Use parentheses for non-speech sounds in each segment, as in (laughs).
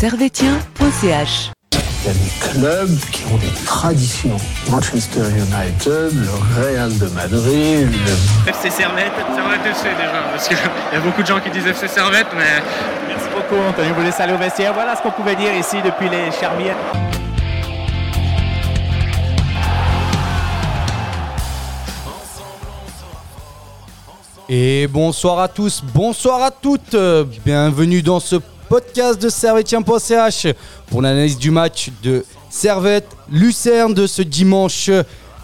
servetien.ch. Il y a des clubs qui ont des traditions. Manchester United, le Real de Madrid, le FC Servette, Servette FC déjà, parce qu'il y a beaucoup de gens qui disent FC Servette, mais Merci beaucoup, Anthony. Vous laissez aller au vestiaire. Voilà ce qu'on pouvait dire ici depuis les Charmières. Et bonsoir à tous, bonsoir à toutes. Bienvenue dans ce podcast de Servetien.ch pour l'analyse du match de Servette Lucerne de ce dimanche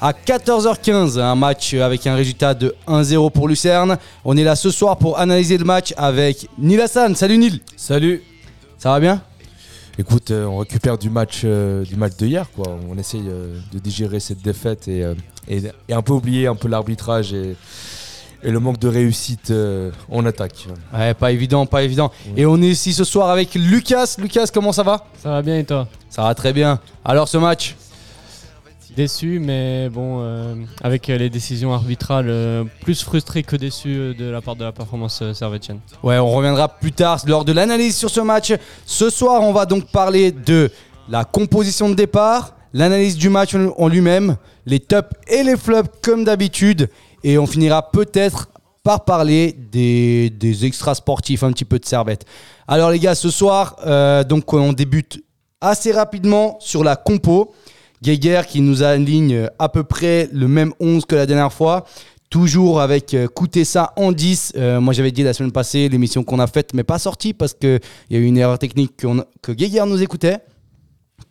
à 14h15. Un match avec un résultat de 1-0 pour Lucerne. On est là ce soir pour analyser le match avec Nil Hassan. Salut Nil. Salut. Ça va bien? Écoute, euh, on récupère du match, euh, du match de hier, quoi. On essaye euh, de digérer cette défaite et, et, et un peu oublier un peu l'arbitrage et, et le manque de réussite euh, en attaque. Ouais, pas évident, pas évident. Et on est ici ce soir avec Lucas. Lucas, comment ça va? Ça va bien et toi? Ça va très bien. Alors ce match? Déçu, mais bon, euh, avec les décisions arbitrales, euh, plus frustré que déçu de la part de la performance euh, servétienne. Ouais, on reviendra plus tard lors de l'analyse sur ce match. Ce soir, on va donc parler de la composition de départ, l'analyse du match en lui-même, les tops et les flops comme d'habitude. Et on finira peut-être par parler des, des extras sportifs, un petit peu de servette. Alors les gars, ce soir, euh, donc on débute assez rapidement sur la compo. Geiger qui nous aligne à peu près le même 11 que la dernière fois. Toujours avec euh, Koutessa en 10. Euh, moi, j'avais dit la semaine passée, l'émission qu'on a faite, mais pas sortie parce qu'il y a eu une erreur technique que Geiger nous écoutait.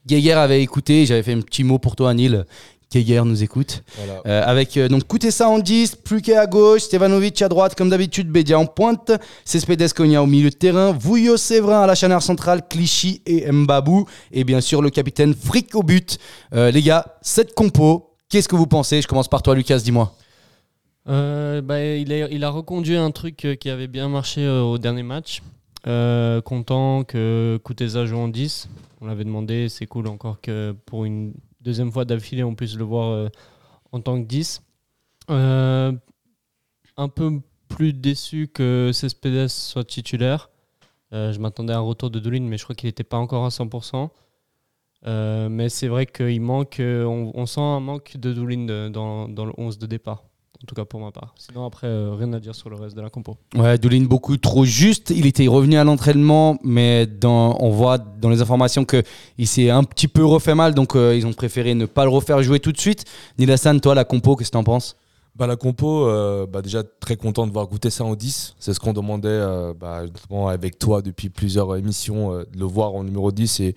Geiger avait écouté, j'avais fait un petit mot pour toi, Anil. Geiger nous écoute. Voilà. Euh, avec euh, donc Koutessa en 10, Pluquet à gauche, Stevanovic à droite, comme d'habitude, Bédia en pointe, Cespedes Cogna au milieu de terrain, Vouillot Séverin à la chaneur centrale, Clichy et Mbabou, et bien sûr le capitaine Frick au but. Euh, les gars, cette compo, qu'est-ce que vous pensez? Je commence par toi, Lucas, dis-moi. Euh, bah, il, a, il a reconduit un truc qui avait bien marché euh, au dernier match. Euh, content que Kuteza joue en 10. On l'avait demandé, c'est cool encore que pour une deuxième fois d'affilée, on puisse le voir euh, en tant que 10. Euh, un peu plus déçu que Cespedes soit titulaire. Euh, je m'attendais à un retour de Doulin, mais je crois qu'il n'était pas encore à 100%. Euh, mais c'est vrai qu'il manque, on sent un manque de Doulin de- dans, dans le 11 de départ. En tout cas pour ma part. Sinon, après, euh, rien à dire sur le reste de la compo. Ouais, Doulin beaucoup trop juste. Il était revenu à l'entraînement, mais on voit dans les informations qu'il s'est un petit peu refait mal, donc euh, ils ont préféré ne pas le refaire jouer tout de suite. Nilassan, toi, la compo, qu'est-ce que t'en penses? Bah, la compo, euh, bah, déjà très content de voir goûter ça en 10. C'est ce qu'on demandait euh, bah, avec toi depuis plusieurs émissions, euh, de le voir en numéro 10 et,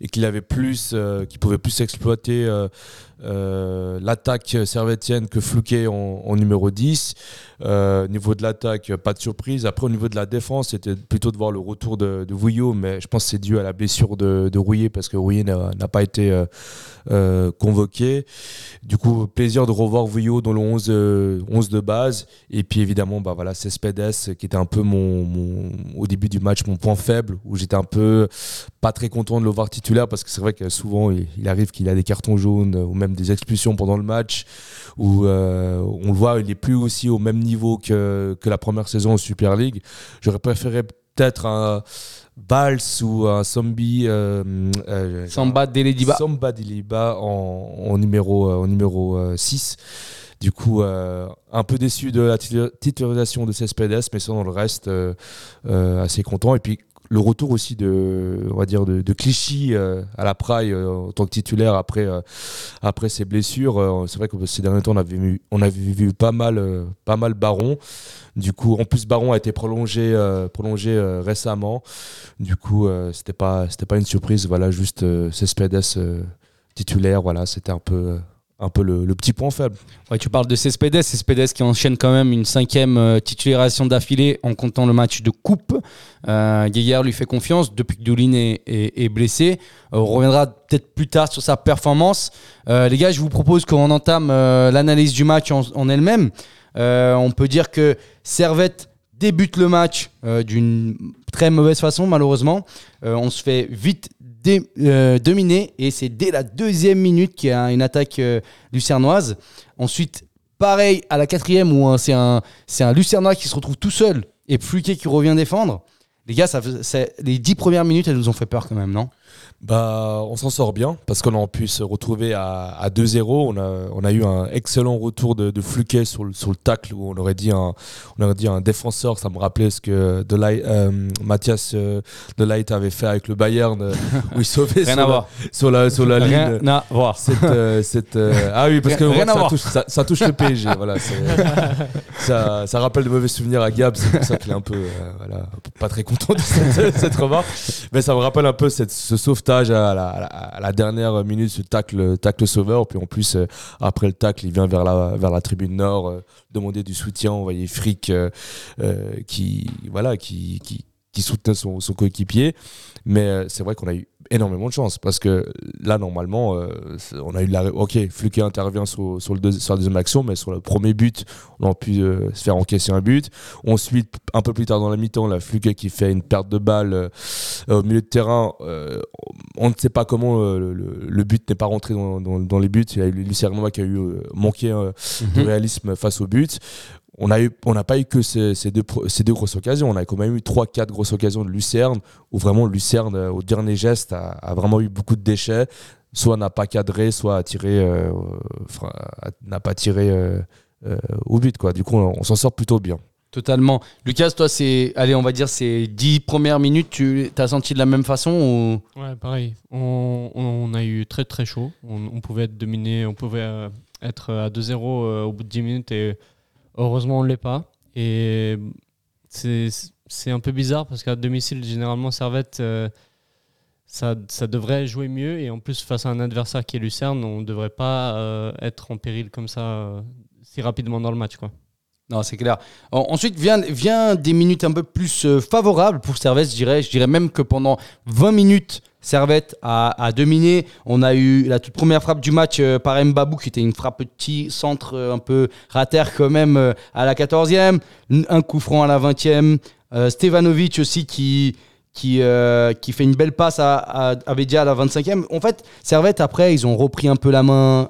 et qu'il avait plus, qu'il pouvait plus exploiter l'attaque servétienne que Flouquet en, numéro 10. Euh, au niveau de l'attaque, pas de surprise. Après, au niveau de la défense, c'était plutôt de voir le retour de, Vouillot, mais je pense que c'est dû à la blessure de, de Rouillet parce que Rouillet n'a pas été convoqué. Du coup, plaisir de revoir Vouillot dans le 11, euh, 11 de base. Et puis évidemment, bah voilà, Cespedes qui était un peu mon, mon- au début du match mon point faible, où j'étais un peu pas très content de le voir titulaire parce que c'est vrai que souvent il, il arrive qu'il a des cartons jaunes euh, ou même des expulsions pendant le match où euh, on le voit, il est plus aussi au même niveau que, que la première saison en Super League. J'aurais préféré peut-être un Bals ou un Zombie. Euh, euh, Samba Delediba. Samba en, en numéro, euh, en numéro 6. Du coup, euh, un peu déçu de la titu- titularisation de Cespedes, mais sinon, le reste, euh, euh, assez content. Et puis, le retour aussi de, on va dire, de, Clichy à la Praille en tant que titulaire après, après ses blessures. C'est vrai que ces derniers temps, on avait vu, on avait vu pas mal, pas mal Baron. Du coup, en plus, Baron a été prolongé, prolongé récemment. Du coup, c'était pas, c'était pas une surprise. Voilà, juste Cespedes titulaire. Voilà, c'était un peu, un peu le, petit point faible. Ouais, tu parles de Cespedes, Cespedes qui enchaîne quand même une cinquième euh, titularisation d'affilée en comptant le match de coupe. Euh, lui fait confiance depuis que Doulin est, blessé. Euh, on reviendra peut-être plus tard sur sa performance. Euh, les gars, je vous propose qu'on entame l'analyse du match en, en elle-même. On peut dire que Servette débute le match d'une très mauvaise façon, malheureusement. On se fait vite euh, dominer et c'est dès la deuxième minute qu'il y a une attaque euh, lucernoise. Ensuite, pareil à la quatrième où hein, c'est un, un lucernois qui se retrouve tout seul et Fluquet qui revient défendre. Les gars, ça, les 10 premières minutes, elles nous ont fait peur quand même, non? Bah, on s'en sort bien parce qu'on a pu se retrouver à, à 2-0. On a, on a eu un excellent retour de, de Fluquet sur le, sur le tacle où on aurait dit un, on aurait dit un défenseur. Ça me rappelait ce que De Ligt- euh, Mathias euh, De Ligt avait fait avec le Bayern euh, (laughs) où il sauvait sur, la, sur la sur la Rien ligne. à voir. Cette, euh, (laughs) cette, euh, ah oui, parce que Rien- ça, touche, ça, ça touche le PSG. (laughs) Voilà, ça, ça rappelle de mauvais souvenirs à Gab. C'est pour ça qu'il est un peu, voilà, pas très content de cette, cette remarque. Mais ça me rappelle un peu cette, ce sauvetage à la, dernière minute, ce tacle, tacle sauveur. Puis en plus, euh, après le tacle, il vient vers la, vers la tribune nord euh, demander du soutien. Frick euh, euh, qui, voilà, qui, qui, qui soutenait son, son coéquipier. Mais euh, c'est vrai qu'on a eu énormément de chance parce que là, normalement, euh, on a eu la. Ok, Fluke intervient sur, sur, le deux- sur la deuxième action, mais sur le premier but, on a pu euh, se faire encaisser un but. Ensuite, un peu plus tard dans la mi-temps, la Fluke qui fait une perte de balle euh, au milieu de terrain. on ne sait pas comment le, but n'est pas rentré dans, dans- dans les buts. Il y a eu Lucernois qui a eu manqué de Mhm. réalisme face au but. On a eu, on n'a pas eu que ces, ces deux, ces deux grosses occasions. On a quand même eu trois, quatre grosses occasions de Lucerne où vraiment Lucerne, euh, au dernier geste, a, a vraiment eu beaucoup de déchets. Soit n'a pas cadré, soit a tiré, euh, n'a pas tiré euh, euh, au but. Quoi. Du coup, on, on s'en sort plutôt bien. Totalement. Lucas, toi, c'est, allez, on va dire, ces 10 premières minutes, tu as senti de la même façon ou... Ouais, pareil. On, on a eu très très chaud. On, on pouvait être dominé, on pouvait être à 2-0 euh, au bout de 10 minutes et heureusement on ne l'est pas. Et c'est un peu bizarre parce qu'à domicile, généralement, Servette, euh, ça, ça devrait jouer mieux. Et en plus, face à un adversaire qui est Lucerne, on ne devrait pas euh, être en péril comme ça euh, si rapidement dans le match. Quoi. Non, c'est clair. En- ensuite, vient, vient des minutes un peu plus favorables pour Servette, je dirais. Je dirais même que pendant 20 minutes, Servette a, dominé. On a eu la toute première frappe du match euh, par Mbabou, qui était une frappe petit centre euh, un peu rater quand même euh, à la 14e. N- Un coup franc à la 20e. Euh, Stevanovic aussi qui, fait une belle passe à, à, à la 25e. En fait, Servette, après, ils ont repris un peu la main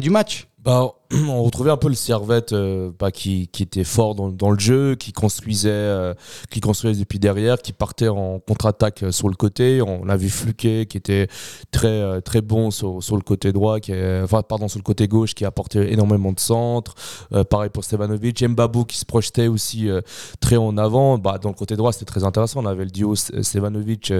du match. Bah, (clears throat) on retrouvait un peu le Servette euh, bah, qui, qui était fort dans, dans le jeu, qui construisait, euh, qui construisait depuis derrière, qui partait en contre-attaque euh, sur le côté. On a vu Fluquet qui était très, très bon sur, sur le côté droit, qui est- enfin, pardon, sur le côté gauche, qui apportait énormément de centre. Euh, pareil pour Stevanovic. Mbabou qui se projetait aussi très en avant. Bah, dans le côté droit, c'était très intéressant. On avait le duo Stevanovic.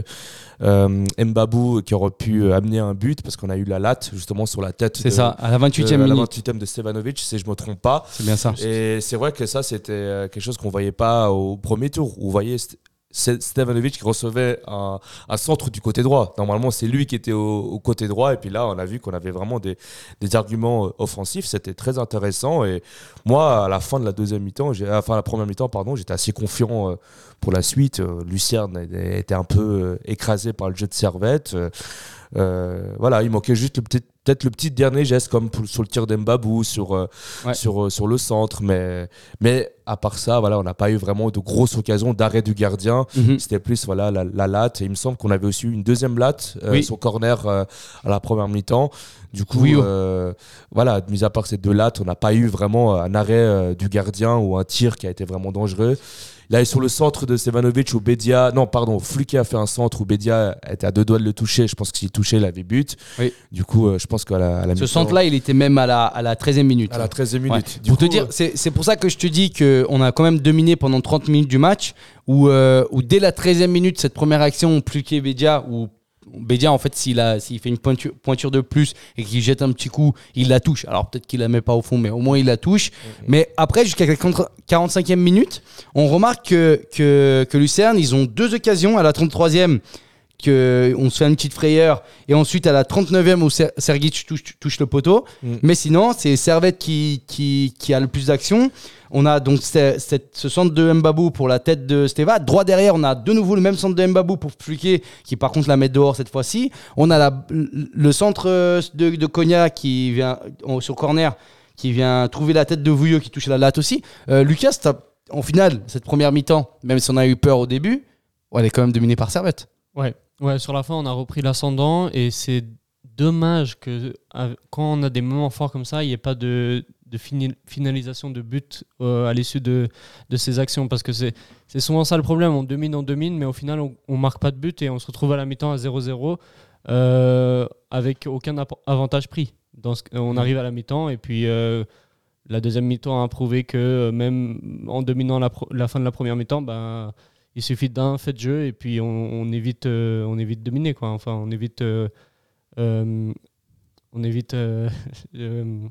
Mbabou qui aurait pu amener un but parce qu'on a eu la latte justement sur la tête. C'est ça, à la 28e de- à la minute. 28e de Stevanovic, si je me trompe pas. C'est bien ça. Et c'est vrai que ça, c'était euh, quelque chose qu'on voyait pas au premier tour. Où vous voyez St- St- Stevanovic qui recevait un, un centre du côté droit. Normalement, c'est lui qui était au, au côté droit. Et puis là, on a vu qu'on avait vraiment des, des arguments euh, offensifs. C'était très intéressant. Et moi, à la fin de la deuxième mi-temps, j'ai- enfin la première mi-temps, pardon, j'étais assez confiant euh, pour la suite. Euh, Lucerne était un peu euh, écrasé par le jeu de Servette. Euh, voilà, il manquait juste le petit- peut-être le petit dernier geste comme pour- sur le tir d'Embabou, sur, euh, Ouais. sur, euh, sur le centre. Mais, mais à part ça, voilà, on n'a pas eu vraiment de grosses occasions d'arrêt du gardien. Mhm. C'était plus voilà, la, la latte. Et il me semble qu'on avait aussi eu une deuxième latte, euh, Oui. son corner à la première mi-temps. Du coup, Oui, oh. voilà, mis à part ces deux lattes, on n'a pas eu vraiment un arrêt du gardien ou un tir qui a été vraiment dangereux. Là, sur le centre de Stevanovic où Bedia, non, pardon, Fluke a fait un centre où Bedia était à deux doigts de le toucher. Je pense que s'il touchait, il avait but. Oui. Du coup, euh, je pense qu'à la, à la Ce centre-là, il était même à la, à la 13e minute. à la 13e Ouais. minute. Du pour te dire, euh, c'est pour ça que je te dis qu'on a quand même dominé pendant 30 minutes du match, où, euh, où dès la 13e minute, cette première action, Pluquet Bédia, où Bédia, en fait, s'il a- s'il fait une pointure, pointure de plus et qu'il jette un petit coup, il la touche. Alors peut-être qu'il la met pas au fond, mais au moins il la touche. Mais après, jusqu'à la contre- 45e minute, on remarque que, que, que Lucerne, ils ont deux occasions à la 33e que on se fait une petite frayeur et ensuite à la 39e où Ser- Sergic touche, touche le poteau. Mm. mais sinon c'est Servette qui, qui, qui a le plus d'action. On a donc ce, cette- ce centre de Mbabou pour la tête de Steva. Droit derrière on a de nouveau le même centre de Mbabou pour Fluquet qui par contre la met dehors cette fois-ci. On a la- le centre euh, de, de Cogna qui vient en- sur corner qui vient trouver la tête de Vouillot qui touche la latte aussi. Euh, Lucas en finale cette première mi-temps même si on a eu peur au début elle est quand même dominée par Servette Ouais. ouais, sur la fin, on a repris l'ascendant et c'est dommage que euh, quand on a des moments forts comme ça, il n'y ait pas de de finalisation de but euh, à l'issue de, de ces actions. Parce que c'est souvent ça le problème. On domine, on domine, mais au final, on, on marque pas de but et on se retrouve à la mi-temps à 0-0 euh, avec aucun avantage pris. On arrive à la mi-temps et puis la deuxième mi-temps a prouvé que même en dominant la, fin de la première mi-temps, ben, il suffit d'un fait de jeu et puis on, on évite, euh, on évite de dominer. Quoi. Enfin, on évite. euh, euh, on évite. euh, (laughs) euh,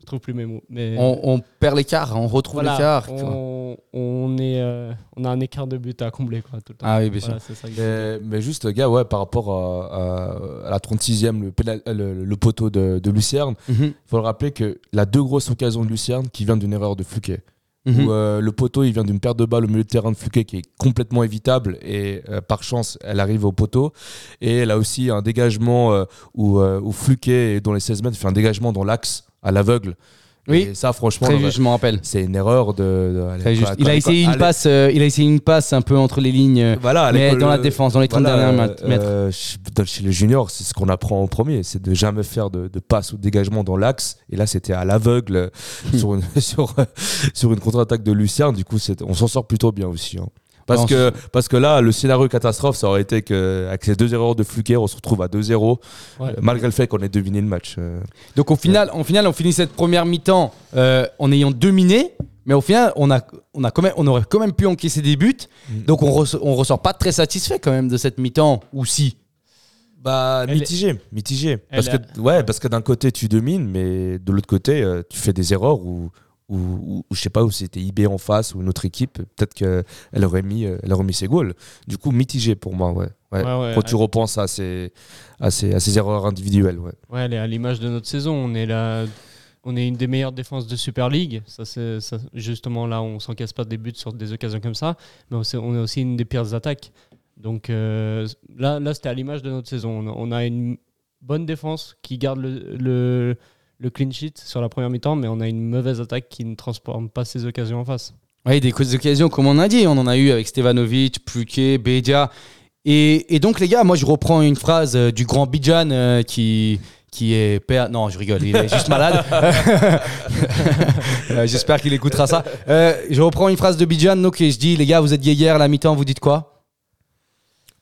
je trouve plus mes mots. Mais On, on perd l'écart, on retrouve voilà, l'écart. on, on est, euh, on a un écart de but à combler quoi, tout le temps. Ah oui, bien sûr. Voilà, ça Mais, mais juste, gars, ouais, par rapport à, à- à la 36e, le, pénal- le, le poteau de, de Lucerne, Mhm. il faut le rappeler que la deux grosses occasions de Lucerne qui vient d'une erreur de Fluquet. Mhm. Où, euh, le poteau, il vient d'une perte de balle au milieu de terrain de Fluquet qui est complètement évitable et euh, par chance, elle arrive au poteau. Et elle a aussi un dégagement euh, où, où Fluquet, dans les 16 mètres, fait un dégagement dans l'axe à l'aveugle. Oui. Et ça, franchement, Très dans- juste, je m'en rappelle. c'est une erreur de. de- allez, Très juste. quoi, Il a essayé quoi, une allez, passe, euh, il a essayé une passe un peu entre les lignes, euh, Voilà, mais dans la défense, dans les 30 Voilà, derniers euh, mètres. euh, chez- les juniors, c'est ce qu'on apprend en premier, c'est de jamais faire de, de passe ou de dégagement dans l'axe. Et là, c'était à l'aveugle euh, sur une, (laughs) sur, euh, sur une contre-attaque de Lucien. Du coup, on s'en sort plutôt bien aussi. hein. Parce, Non, que, parce que là, le scénario catastrophe, ça aurait été qu'avec ces deux erreurs de Fluker, on se retrouve à 2-0, Ouais. euh, malgré le fait qu'on ait deviné le match. euh. Donc au final, en final, on finit cette première mi-temps euh, en ayant dominé, mais au final, on a, on a quand même, on aurait quand même pu encaisser des buts. Mm. Donc on, res- on ressort pas très satisfait quand même de cette mi-temps, ou si? Bah, Elle mitigé, mitigé. elle Parce que, ouais, parce que d'un côté, tu domines, mais de l'autre côté, euh, tu fais des erreurs ou ou, je sais pas, où c'était IB en face ou une autre équipe, peut-être qu'elle aurait, mis, euh, elle aurait mis ses goals. Du coup, mitigé pour moi, ouais. ouais. Ouais, ouais, Quand tu repenses à ces, à ces, à ces erreurs individuelles, ouais. Ouais, elle est à l'image de notre saison. On est là, on est une des meilleures défenses de Super League. Ça, c'est justement là, on s'encaisse pas des buts sur des occasions comme ça, mais on est, aussi une des pires attaques. Donc euh, là, là, c'était à l'image de notre saison. On a, on a une bonne défense qui garde le, le, le clean sheet sur la première mi-temps, mais on a une mauvaise attaque qui ne transforme pas ses occasions en face. Oui, des causes occasions, comme on a dit. On en a eu avec Stevanovic, Pluquet, Bedia. Et, et donc, les gars, moi, je reprends une phrase euh, du grand Bijan euh, qui, qui est père. Non, je rigole, il est juste malade. (laughs) Euh, J'espère qu'il écoutera ça. Euh, je reprends une phrase de Bijan. Donc, et je dis, les gars, vous êtes hier à la mi-temps, vous dites quoi?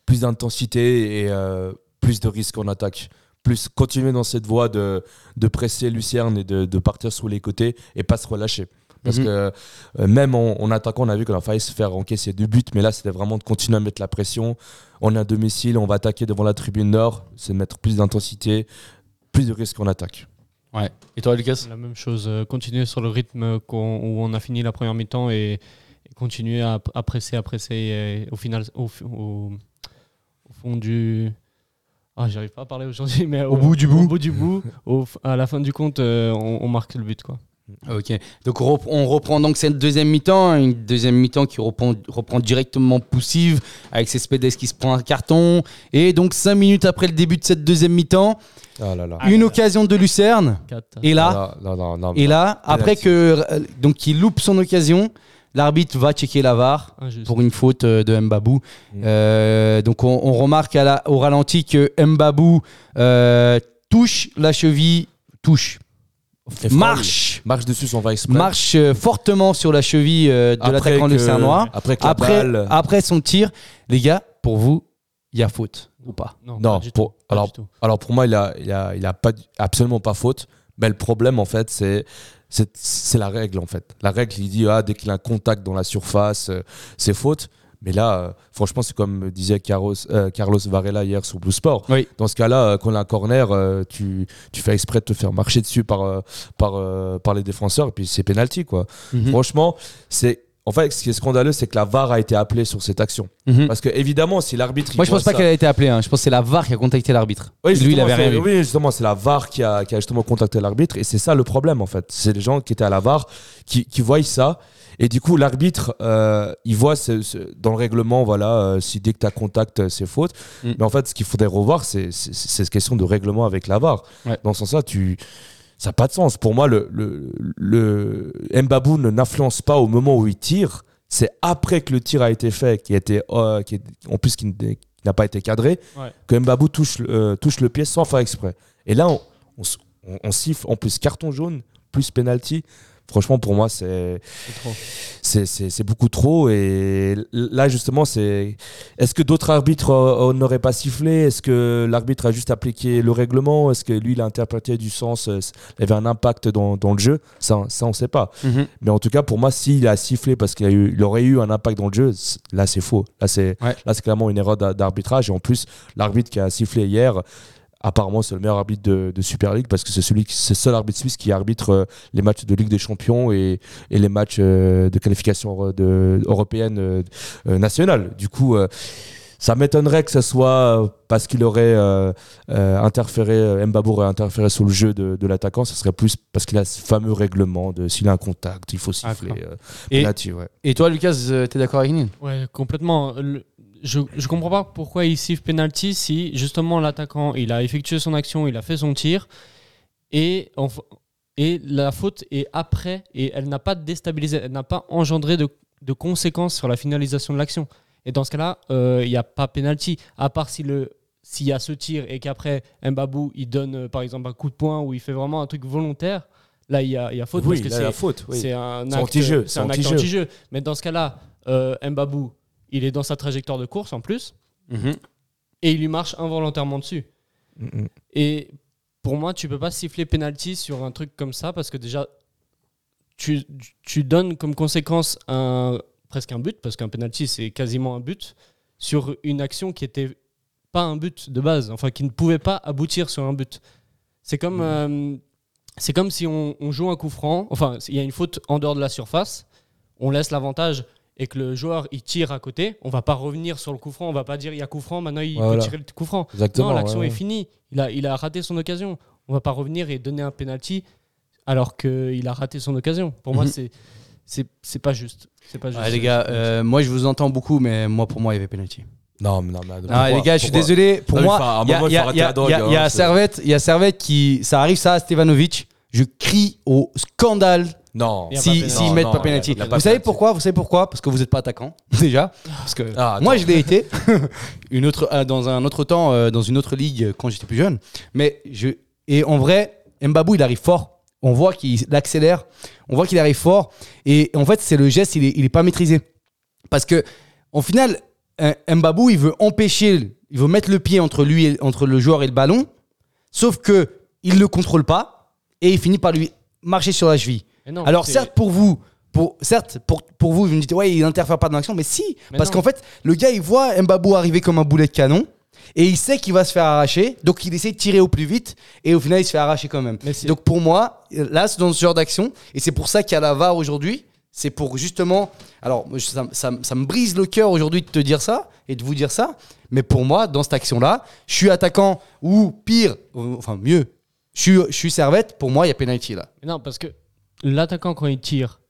Plus d'intensité et euh, plus de risques en attaque. Plus continuer dans cette voie de, de presser Lucerne et de, de partir sur les côtés et pas se relâcher. Parce Mhm. que euh, même en, en attaquant, on a vu qu'on a failli se faire encaisser deux buts, mais là, c'était vraiment de continuer à mettre la pression. On est à domicile, on va attaquer devant la tribune nord, c'est de mettre plus d'intensité, plus de risques en attaque. Ouais. Et toi, Lucas? La même chose, euh, continuer sur le rythme où on a fini la première mi-temps et, et continuer à, à presser, à presser. Et au final, au, f- au- au fond du. Ah, j'arrive pas à parler aujourd'hui, mais au, bout du bout. Au bout du bout, (laughs) au à la fin du compte, euh, on, on marque le but. Quoi. Ok. Donc on rep- on reprend donc cette deuxième mi-temps, hein, une deuxième mi-temps qui reprend, reprend directement poussive avec Cespedes qui se prend un carton. Et donc cinq minutes après le début de cette deuxième mi-temps, Ah là là. Ah, une là, occasion de Lucerne. Quatre. Et là, Non, non, non, et là, après que euh, donc il loupe son occasion, l'arbitre va checker la VAR Injuste. pour une faute euh, de Mbabou. Euh, donc on, on remarque à la- au ralenti que Mbabou euh, touche la cheville, touche, marche, marche dessus son va exprès. marche euh, fortement sur la cheville euh, de l'attaquant que- lucernois. Après Après, balle- après son tir, les gars, pour vous, il y a faute ou pas? Non, Non, pas pour-. Alors pour moi, il a, il a, il a pas, absolument pas faute. Mais le problème, en fait, c'est c'est la règle, en fait. La règle, il dit, ah, dès qu'il a un contact dans la surface, euh, c'est faute. Mais là, euh, franchement, c'est comme disait Carlos, euh, Carlos Varela hier sur Blue Sport. Oui. Dans ce cas-là, euh, quand il a un corner, tu, tu fais exprès de te faire marcher dessus par, par, par les défenseurs, et puis c'est penalty, quoi. Mhm. Franchement, c'est... En fait, ce qui est scandaleux, c'est que la VAR a été appelée sur cette action. Mhm. Parce que, évidemment, si l'arbitre. Moi, je pense pas ça- qu'elle a été appelée. hein. Je pense que c'est la VAR qui a contacté l'arbitre. oui, Lui, il justement, avait rien vu. Oui, justement, c'est la VAR qui a, qui a justement contacté l'arbitre. Et c'est ça le problème, en fait. C'est les gens qui étaient à la VAR qui, qui voient ça. Et du coup, l'arbitre, euh, il voit ce- ce- dans le règlement, voilà, euh, si dès que tu as contact, euh, c'est faute. Mm. Mais en fait, ce qu'il faudrait revoir, c'est cette question de règlement avec la VAR. Ouais. Dans ce sens-là, tu. Ça n'a pas de sens. Pour moi, le, le, le Mbabou ne n'influence pas au moment où il tire. C'est après que le tir a été fait, qui été, euh, qui est- en plus qui n'a pas été cadré, Ouais. que Mbabou touche, le- euh, touche le pied sans faire exprès. Et là, on, on s- on- on siffle en plus carton jaune plus penalty. Franchement, pour moi, c'est c'est beaucoup trop. Et là, justement, c'est est-ce que d'autres arbitres euh, n'auraient pas sifflé? Est-ce que l'arbitre a juste appliqué le règlement? Est-ce que lui, il a interprété du sens euh, Il y avait un impact dans, dans le jeu? Ça, ça on ne sait pas. Mais en tout cas, pour moi, s'il a sifflé parce qu'il aurait eu un impact dans le jeu, là, c'est faux. Là, c'est Ouais. là, c'est clairement une erreur d'a- d'arbitrage. Et en plus, l'arbitre qui a sifflé hier, apparemment, c'est le meilleur arbitre de, de Super League parce que c'est celui, qui- c'est le seul arbitre suisse qui arbitre euh, les matchs de Ligue des Champions et, et les matchs euh, de qualification de, européenne euh, euh, nationale. Du coup. euh, ça m'étonnerait que ce soit parce qu'il aurait euh, euh, interféré, euh, Mbabou aurait interféré sur le jeu de, de l'attaquant, ce serait plus parce qu'il a ce fameux règlement de s'il a un contact, il faut siffler. D'accord. euh, Et- ouais. Et toi, Lucas, euh, t'es d'accord avec Nin Ouais, complètement. Le- je, je comprends pas pourquoi il siffle penalty si justement l'attaquant il a effectué son action, il a fait son tir et, et la faute est après et elle n'a pas déstabilisé, elle n'a pas engendré de, de conséquences sur la finalisation de l'action. Et dans ce cas-là, euh, il n'y a pas penalty, à part si le s'il y a ce tir et qu'après Mbabou il donne euh, par exemple un coup de poing où il fait vraiment un truc volontaire, là il y a, il y a faute Oui, parce que c'est la faute. oui. c'est un acte anti-jeu, C'est un anti-jeu. Mais dans ce cas-là, euh, Mbabou, il est dans sa trajectoire de course en plus, et il lui marche involontairement dessus. Mm. Et pour moi, tu peux pas siffler penalty sur un truc comme ça parce que déjà, tu, tu donnes comme conséquence un, presque un but, parce qu'un penalty c'est quasiment un but, sur une action qui était pas un but de base, enfin qui ne pouvait pas aboutir sur un but. C'est comme, euh, c'est comme si on, on joue un coup franc, enfin il y a une faute en dehors de la surface, on laisse l'avantage et que le joueur il tire à côté, on va pas revenir sur le coup franc, on va pas dire il y a coup franc, maintenant il Voilà. peut tirer le coup franc. Exactement. non, l'action ouais, est finie. Il a, il a raté son occasion. On va pas revenir et donner un penalty alors qu'il a raté son occasion. Pour moi, Mhm. c'est c'est c'est pas juste. C'est pas juste. Ouais, les gars, euh, moi je vous entends beaucoup, mais moi pour moi il y avait penalty. Non, mais non, mais Non, pourquoi- les gars, je suis désolé. Pour Non, mais moi, il y a, Servette, il y a Servette qui, ça arrive ça à Stevanovic. Je crie au scandale Non. Il y a pas si s'ils Non, mettent pas penalty. Vous savez pourquoi Vous savez pourquoi? Parce que vous n'êtes pas attaquant (laughs) déjà. Parce que Ah, moi je l'ai été (laughs) (laughs) une autre euh, dans un autre temps euh, dans une autre ligue euh, quand j'étais plus jeune. Mais je et en vrai, Mbabou il arrive fort. On voit qu'il accélère. On voit qu'il arrive fort. Et en fait, c'est le geste, il est, il est pas maîtrisé. Parce que, au final, Mbabou, il veut empêcher, il veut mettre le pied entre lui, et, entre le joueur et le ballon. Sauf que il le contrôle pas et il finit par lui marcher sur la cheville. Non, Alors certes pour vous, pour, certes pour, pour vous, vous me dites ouais il n'interfère pas dans l'action, mais si, Mais parce qu'en fait le gars il voit Mbabou arriver comme un boulet de canon et il sait qu'il va se faire arracher, donc il essaie de tirer au plus vite et au final il se fait arracher quand même. Donc pour moi là c'est dans ce genre d'action et c'est pour ça qu'il y a la VAR aujourd'hui. C'est pour justement. Alors, ça, ça- ça me brise le cœur aujourd'hui de te dire ça et de vous dire ça. Mais pour moi, dans cette action-là, je suis attaquant ou pire, enfin mieux, je suis, je suis servette. Pour moi, il y a penalty là. Mais non, parce que l'attaquant, quand il tire,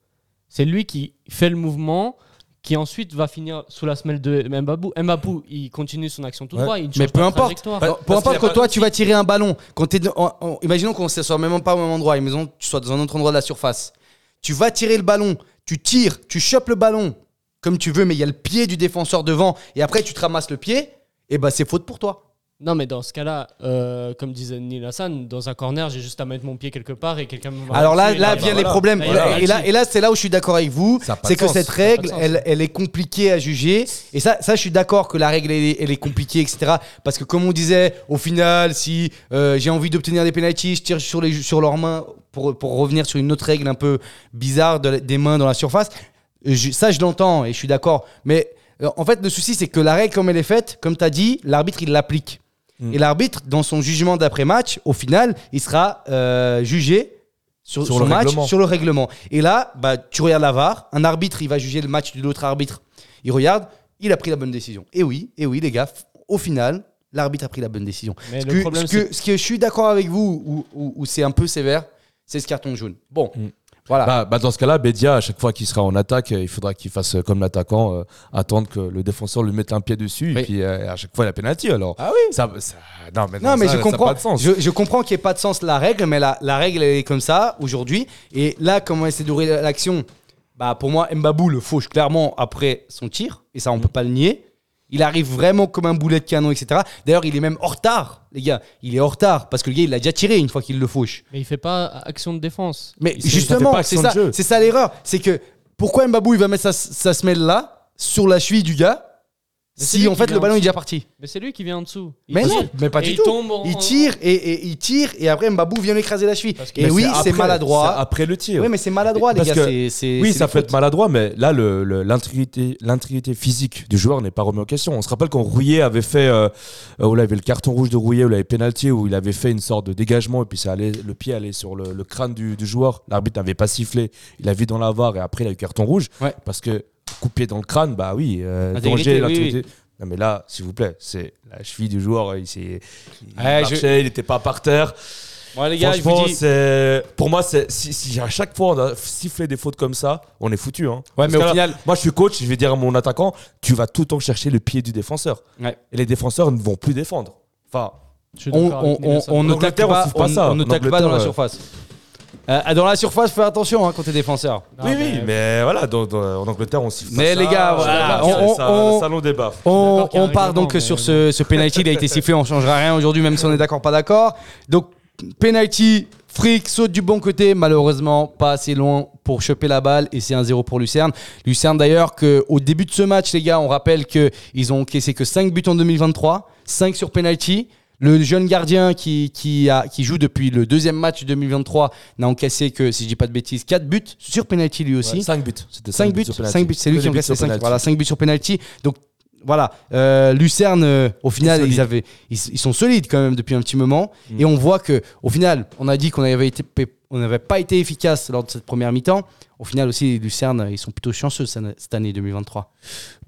c'est lui qui fait le mouvement qui ensuite va finir sous la semelle de Mbabou. Mbabou, il continue son action tout Ouais. droit. Il Mais peu importe. trajectoire. Peu importe pas- toi, tu vas tirer un ballon. Quand en- imaginons qu'on ne soit même pas au même endroit. Imaginons que tu sois dans un autre endroit de la surface. Tu vas tirer le ballon. Tu tires. Tu chopes le ballon comme tu veux, mais il y a le pied du défenseur devant. Et après, tu te ramasses le pied. Et bah, c'est faute pour toi. Non, mais dans ce cas-là, euh, comme disait Neil Hassan, dans un corner, j'ai juste à mettre mon pied quelque part et quelqu'un me va Alors là, là viennent les problèmes. Et là, et là c'est là où je suis d'accord avec vous. C'est que sens. cette règle, elle, elle est compliquée à juger. Et ça, ça je suis d'accord que la règle, elle est, elle est compliquée, etc. Parce que comme on disait, au final, si euh, j'ai envie d'obtenir des pénalties, je tire sur, les, sur leurs mains pour, pour revenir sur une autre règle un peu bizarre de des mains dans la surface. Je- ça, je l'entends et je suis d'accord. Mais euh, en fait, le souci, c'est que la règle, comme elle est faite, comme tu as dit, l'arbitre, il l'applique. Mm. Et l'arbitre, dans son jugement d'après-match, au final, il sera euh, jugé sur, Sur son le match, règlement. sur le règlement. Et là, bah, tu regardes la VAR, un arbitre, il va juger le match de l'autre arbitre. Il regarde, il a pris la bonne décision. Et oui, et oui, les gars, au final, l'arbitre a pris la bonne décision. Mais ce, le que, problème, ce, que, ce que je suis d'accord avec vous, où, où- où c'est un peu sévère, c'est ce carton jaune. Bon, Mm. Voilà. Bah, bah, dans ce cas-là, Bédia, à chaque fois qu'il sera en attaque, euh, il faudra qu'il fasse euh, comme l'attaquant, euh, attendre que le défenseur lui mette un pied dessus, Oui. et puis euh, à chaque fois, il a pénalty. Alors, ah oui ça, ça- non, mais, Non, mais ça- je comprends. pas de sens. Je, je comprends qu'il n'y ait pas de sens la règle, mais la, la règle elle est comme ça aujourd'hui. Et là, comment essaie d'ouvrir l'action? Bah pour moi, Mbabou le fauche clairement après son tir, et ça on peut pas le nier. Il arrive vraiment comme un boulet de canon, etc. D'ailleurs, il est même en retard, les gars. Il est en retard parce que le gars, il l'a déjà tiré une fois qu'il le fauche. Mais il fait pas action de défense. Mais Il justement, c'est ça, c'est ça l'erreur. C'est que pourquoi Mbabou il va mettre sa, sa semelle là sur la cheville du gars si en fait le ballon est déjà parti Mais c'est lui qui vient en dessous. Il Mais tire. non, mais pas Et du il tout. tombe en- il tire et, et- il tire et après Mbabou vient lui écraser la cheville. Et oui, c'est maladroit. après le tir. Oui, mais c'est maladroit les gars. que- c'est- c'est- Oui, ça peut fautes. être maladroit, mais là, le- le- l'intégrité physique du joueur n'est pas remis en question. On se rappelle quand Rouillet avait fait, euh, euh, où il avait le carton rouge de Rouillet, où il avait pénalty, où il avait fait une sorte de dégagement et puis ça allait, le pied allait sur le, le crâne du, du joueur. L'arbitre n'avait pas sifflé, il a vu dans la VAR et après il a eu carton rouge. Ouais. Parce que coup de pied dans le crâne, bah oui, euh, danger, oui, l'intégrité. Non mais là, s'il vous plaît, c'est la cheville du joueur, il, s'est- Ouais, marchait, il n'était pas par terre. Bon, les gars, je vous Franchement, dis. c'est pour moi, c'est si, si à chaque fois on a sifflé des fautes comme ça, on est foutu. Hein. Ouais, Parce mais que au là, final- moi je suis coach, je vais dire à mon attaquant, tu vas tout le temps chercher le pied du défenseur. Ouais. Et les défenseurs ne vont plus défendre. Enfin, On, ne tacle pas, siffle pas on- ça. on ne tacle pas dans la Angleterre, surface. Euh, dans la surface, fais attention hein, quand t'es défenseur. Non, oui, oui, mais voilà, dans- dans- en Angleterre, on siffle. Mais pas les ça. gars, voilà, on- c'est ça, on- salon des baffes. On, d'accord qu'il y a on un part règlement, donc mais sur ce, ce (laughs) penalty. Il a été sifflé, on changera rien aujourd'hui, même si on est d'accord, pas d'accord. Donc, penalty, Frick saute du bon côté. Malheureusement, pas assez loin pour choper la balle. Et c'est un 0 pour Lucerne. Lucerne, d'ailleurs, que au début de ce match, les gars, on rappelle qu'ils ont encaissé que 5 buts en 2023, 5 sur penalty. Le jeune gardien qui, qui, a, qui joue depuis le deuxième match 2023 n'a encaissé que, si je dis pas de bêtises, 4 buts sur penalty lui aussi. 5 buts. C'était 5 buts, sur 5 penalty. buts, c'est lui qui a sur 5 penalty. voilà, 5 buts sur penalty. Donc voilà, euh, Lucerne euh, au final ils avaient ils, ils sont solides quand même depuis un petit moment Mm. et on voit que au final, on a dit qu'on avait été on n'avait pas été efficace lors de cette première mi-temps. Au final aussi Lucerne, ils sont plutôt chanceux cette année 2023.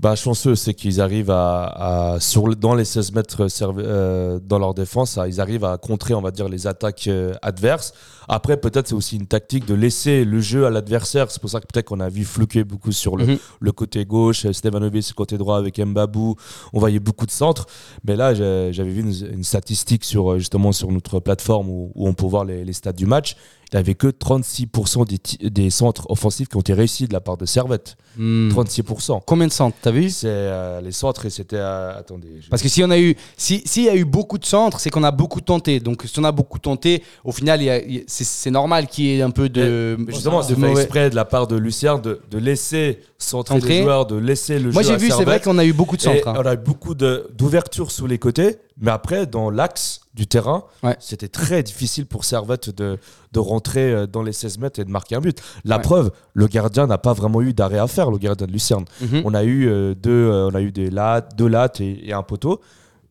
Bah, chanceux, c'est qu'ils arrivent à, à- sur dans les 16 mètres euh, dans leur défense, à- ils arrivent à contrer, on va dire, les attaques euh, adverses. Après, peut-être c'est aussi une tactique de laisser le jeu à l'adversaire. C'est pour ça que peut-être qu'on a vu fluquer beaucoup sur le, Mhm. le côté gauche, euh, Stevanovic côté droit avec Mbabou. On voyait beaucoup de centres. Mais là, j'avais vu une, une statistique sur justement sur notre plateforme où, où on peut voir les, les stats du match. Avait que 36% des, des centres offensifs qui ont été réussis de la part de Servette. Hmm. 36%. Combien de centres, t'as vu? C'est euh, les centres et c'était. euh, attendez. je- Parce que si on a eu, si s'il y a eu beaucoup de centres, c'est qu'on a beaucoup tenté. Donc si on a beaucoup tenté, au final, c'est normal qu'il y ait un peu de. Mais justement, de c'est fait exprès de la part de Lucien de, de laisser centrer les joueurs, de laisser le Moi jeu j'ai vu, c'est vrai qu'on a eu beaucoup de centres. hein. on a eu beaucoup d'ouverture sous les côtés, mais après, dans l'axe du terrain, Ouais. c'était très difficile pour Servette de, de rentrer euh, dans les 16 mètres et de marquer un but. La Ouais. preuve, le gardien n'a pas vraiment eu d'arrêt à faire, le gardien de Lucerne. Mhm. On a eu euh, deux, euh, on a eu des lattes, deux lattes et, et un poteau.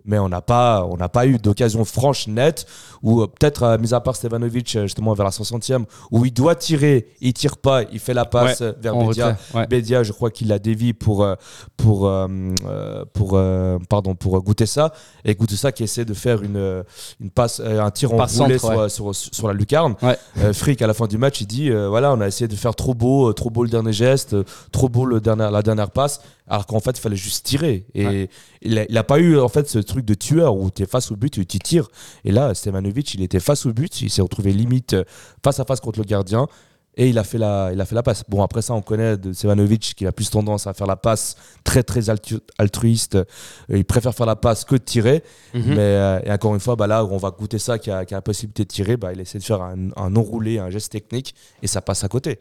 Mais on n'a pas, on n'a pas eu d'occasion franche, nette, ou euh, peut-être, euh, mis à part Stevanovic, euh, justement vers la 60e, où il doit tirer, il tire pas, il fait la passe vers retrait, ouais. Bédia, je crois qu'il la dévie pour, pour, pour, pardon, pour goûter ça. Et goûter ça qui essaie de faire une, une passe, un tir en Passe roulé centre, sur, ouais. sur, sur la lucarne. Frick, à la fin du match, il dit voilà, on a essayé de faire trop beau, trop beau le dernier geste, trop beau le dernier, la dernière passe, alors qu'en fait, il fallait juste tirer. Et il, a, il a pas eu en fait ce truc de tueur où tu es face au but et tu tires. Et là, Stevanovic, il était face au but, il s'est retrouvé limite euh, face à face contre le gardien. Et il a, fait la, il a fait la passe. Bon, après ça, on connaît de Stevanovic qui a plus tendance à faire la passe très, très altruiste. Euh, Il préfère faire la passe que de tirer. Mhm. Mais euh, et encore une fois, bah là, où on va goûter ça, qui a, qui a la possibilité de tirer, bah, il essaie de faire un, un enroulé, un geste technique, et ça passe à côté.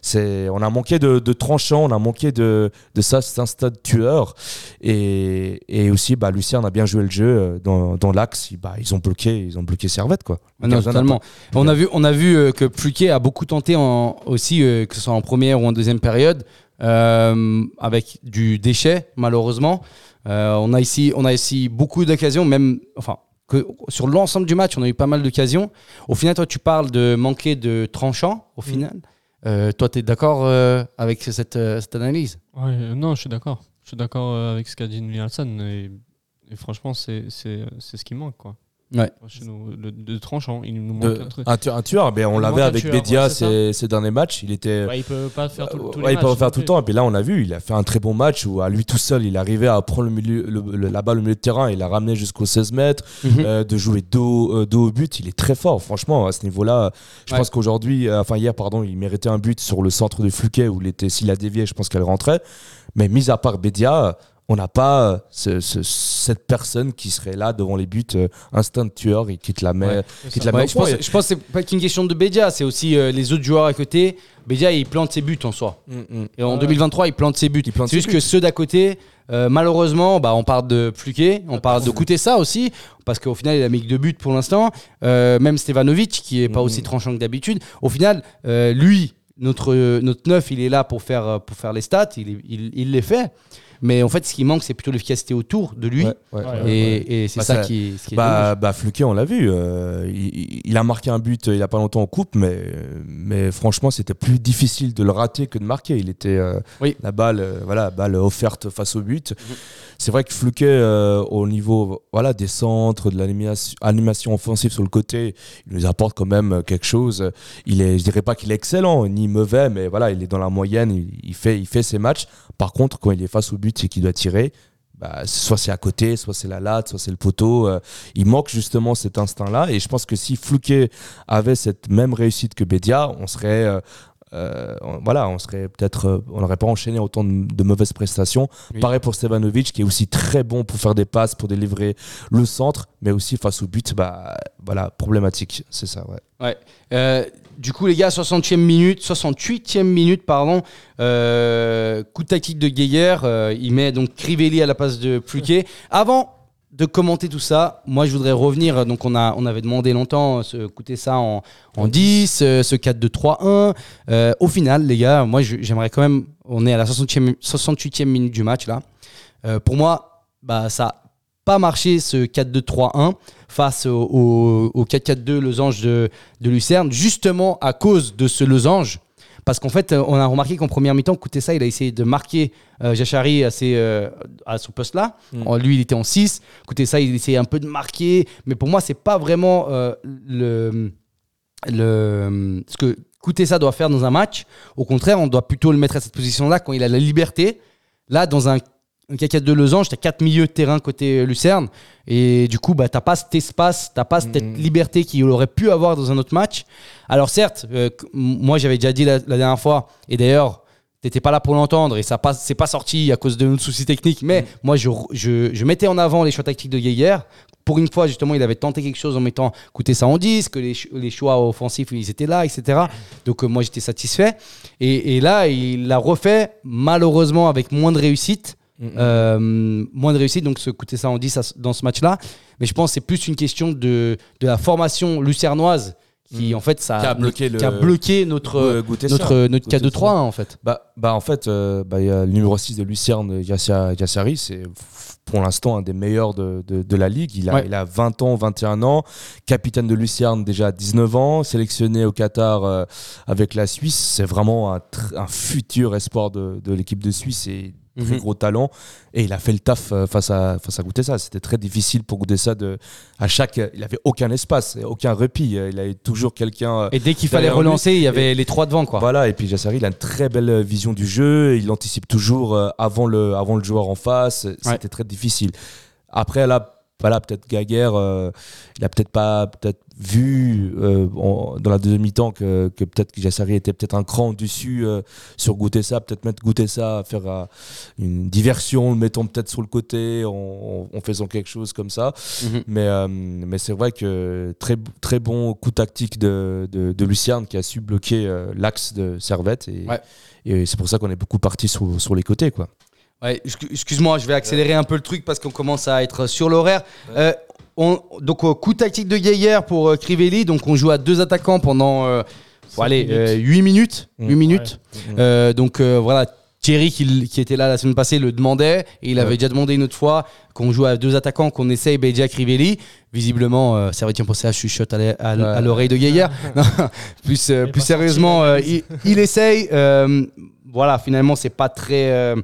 C'est, on a manqué de, de tranchant, on a manqué de, de ça, c'est un stade tueur. Et, et aussi, bah, Lucien a bien joué le jeu euh, dans, dans l'axe. Bah, ils ont bloqué, ils ont bloqué Servette, quoi. Ah non, Gardien n'a totalement. pas- On a vu, on a vu euh, que Pluquet a beaucoup tenté en, aussi, euh, que ce soit en première ou en deuxième période, euh, avec du déchet, malheureusement. Euh, on, a ici, on a ici beaucoup d'occasions, même, enfin, que sur l'ensemble du match, on a eu pas mal d'occasions. Au final, toi, tu parles de manquer de tranchant, au final. Euh, toi, tu es d'accord euh, avec cette, euh, cette analyse? Ouais, euh, non, je suis d'accord. Je suis d'accord avec ce qu'a dit Nielsen. Et, et franchement, c'est c'est- c'est ce qui manque. Quoi. Ouais. Chez nous, le, de tranchant, il nous manque de- un truc. un, tueur, un tueur, mais on l'avait avec tueur, ouais, c'est ces, ces derniers matchs. Il était. Ouais, il peut pas faire tout, Euh, tous ouais, les il peut en matchs faire tout le plus. temps. Et puis là, on a vu, il a fait un très bon match où à lui tout seul, il arrivait à prendre le milieu, le- le- la balle au milieu de terrain, il l'a ramené jusqu'aux 16 mètres, Mhm. euh, de jouer dos, euh, dos au but. Il est très fort, franchement, à ce niveau-là. Je Ouais. pense qu'aujourd'hui, euh, enfin hier, pardon, il méritait un but sur le centre de Fluquet où il était, s'il a dévié, je pense qu'elle rentrait. Mais mis à part Bédia, on n'a pas euh, ce- ce- cette personne qui serait là devant les buts euh, instant tueur et qui te la met, Ouais. qui te la met Ouais, au je, pense, je pense que c'est pas qu'une question de Bédia, c'est aussi euh, les autres joueurs à côté. Bédia, il plante ses buts en soi. Mm, mm. Et en 2023, il plante ses buts. Il plante C'est juste buts. que ceux d'à côté, euh, malheureusement, bah, on parle de Fluquet, on parle de Koutessa aussi, parce qu'au final, il a mis que deux buts pour l'instant. Euh, même Stevanovic, qui est pas Mhm. aussi tranchant que d'habitude. Au final, euh, lui, notre, notre neuf, il est là pour faire, pour faire les stats, il, il, il les fait. Mais en fait, ce qui manque, c'est plutôt l'efficacité autour de lui. Ouais, ouais, Et, ouais. et c'est Bah, ça, ça- qui, est- ce qui est Bah, dommage. bah Fluquet, on l'a vu. euh, il, il a marqué un but euh, il n'y a pas longtemps en coupe, mais, mais franchement, c'était plus difficile de le rater que de marquer. Il était euh, Oui. la balle, euh, voilà, balle offerte face au but. C'est vrai que Fluquet, euh, au niveau voilà, des centres, de l'animation animation offensive sur le côté, il nous apporte quand même quelque chose. Il est, je dirais pas qu'il est excellent ni mauvais, mais voilà, il est dans la moyenne. Il, il fait, il fait ses matchs. Par contre, quand il est face au but et qu'il doit tirer, bah, soit c'est à côté, soit c'est la latte, soit c'est le poteau. euh, il manque justement cet instinct-là. Et je pense que si Flouquet avait cette même réussite que Bédia, on serait. euh, euh, on- voilà, on serait peut-être, euh, on n'aurait pas enchaîné autant de, de mauvaises prestations. Oui. Pareil pour Stevanovic, qui est aussi très bon pour faire des passes, pour délivrer le centre, mais aussi face au but, bah, voilà, problématique. C'est ça, ouais. Ouais. Euh, du coup, les gars, 60e minute, 68e minute, pardon. euh, coup de tactique de euh, il met donc Crivelli à la place de Fluquet. Avant de commenter tout ça, moi, je voudrais revenir. Donc, on, a, on avait demandé longtemps, euh, ce, ça en, en 10, euh, ce 4-2-3-1. Euh, au final, les gars, moi, j'aimerais quand même. On est à la 60e, 68e minute du match, là. Pour moi, bah, ça n'a pas marché ce 4-2-3-1 face au, au, au 4-4-2 losange de, de Lucerne, justement à cause de ce losange. Parce qu'en fait, euh, on a remarqué qu'en première mi-temps, écoutez ça, il a essayé de marquer euh, Jachari à, ses, euh, à son poste-là. Mm. Lui, il était en 6. Écoutez ça, il essayait un peu de marquer. Mais pour moi, c'est pas vraiment euh, le, le, ce que écoutez ça doit faire dans un match. Au contraire, on doit plutôt le mettre à cette position-là quand il a la liberté. Là, dans un un 4-4-2 losange, tu as quatre milieux de terrain côté euh, Lucerne. Et du coup, bah, tu pas cet espace, tu pas cette Mhm. liberté qu'il aurait pu avoir dans un autre match. Alors certes, euh, moi j'avais déjà dit la, la dernière fois, et d'ailleurs, t'étais pas là pour l'entendre, et ça pas, c'est pas sorti à cause de nos soucis techniques, mais moi je, je, je mettais en avant les choix tactiques de Geiger. Pour une fois, justement, il avait tenté quelque chose en mettant écoutez ça en 10, que les, les choix offensifs, ils étaient là, etc. Donc euh, moi j'étais satisfait. Et, et là, il l'a refait, malheureusement, avec moins de réussite. Euh, moins de réussite, donc se coûter ça en 10 à- dans ce match-là. Mais je pense que c'est plus une question de, de la formation lucernoise qui, en fait, ça Qui a bloqué qui a le- bloqué notre, Euh, notre, notre Goûter 4-2-3, en fait. Bah, bah en fait, euh, bah, il y a le numéro 6 de Lucerne, Yassari, c'est pour l'instant un des meilleurs de, de, de la ligue. Il a, Ouais. il a 20 ans, 21 ans, capitaine de Lucerne déjà à 19 ans, sélectionné au Qatar euh, avec la Suisse. C'est vraiment un futur espoir de, de l'équipe de Suisse et très Mhm. gros talent. Et il a fait le taf euh, face à, face à Goutessa. C'était très difficile pour Goutessa de. À chaque, il avait aucun espace, aucun répit. Il avait toujours quelqu'un. euh, Et dès qu'il fallait relancer, il y avait les trois devant, quoi. voilà, et puis Jassari, il a une très belle euh, vision du jeu. Il anticipe toujours avant le, avant le joueur en face. C'était très difficile. Après, là, voilà, peut-être Gaguerre, euh, il a peut-être pas peut-être vu euh, dans la deuxième mi-temps que, que peut-être que Jassari était peut-être un cran dessus euh, sur goûter ça, peut-être mettre goûter ça, faire euh, une diversion, le mettant peut-être sur le côté, en, faisant quelque chose comme ça. Mhm. Mais, mais c'est vrai que très, très bon coup tactique de, de, de Lucerne qui a su bloquer l'axe de Servette. Et, Ouais. et c'est pour ça qu'on est beaucoup parti sur, sur les côtés. Quoi. Ouais, excu- excuse-moi, je vais accélérer un peu le truc parce qu'on commence à être sur l'horaire. Euh, on- donc, euh, coup tactique de Geiger pour euh, Crivelli. Donc, on joue à deux attaquants pendant euh, bon, allez, minutes. euh, 8 minutes. Mm. 8 minutes. Euh, donc, voilà. Thierry, qui, qui était là la semaine passée, le demandait. Et il avait Ouais. déjà demandé une autre fois qu'on joue à deux attaquants, qu'on essaye Bedia Crivelli. Visiblement, euh, ça va être pensé à chuchote à l'oreille de Geiger. (laughs) Non, plus euh, plus sérieusement, euh, il, il essaye. voilà, finalement, c'est pas très.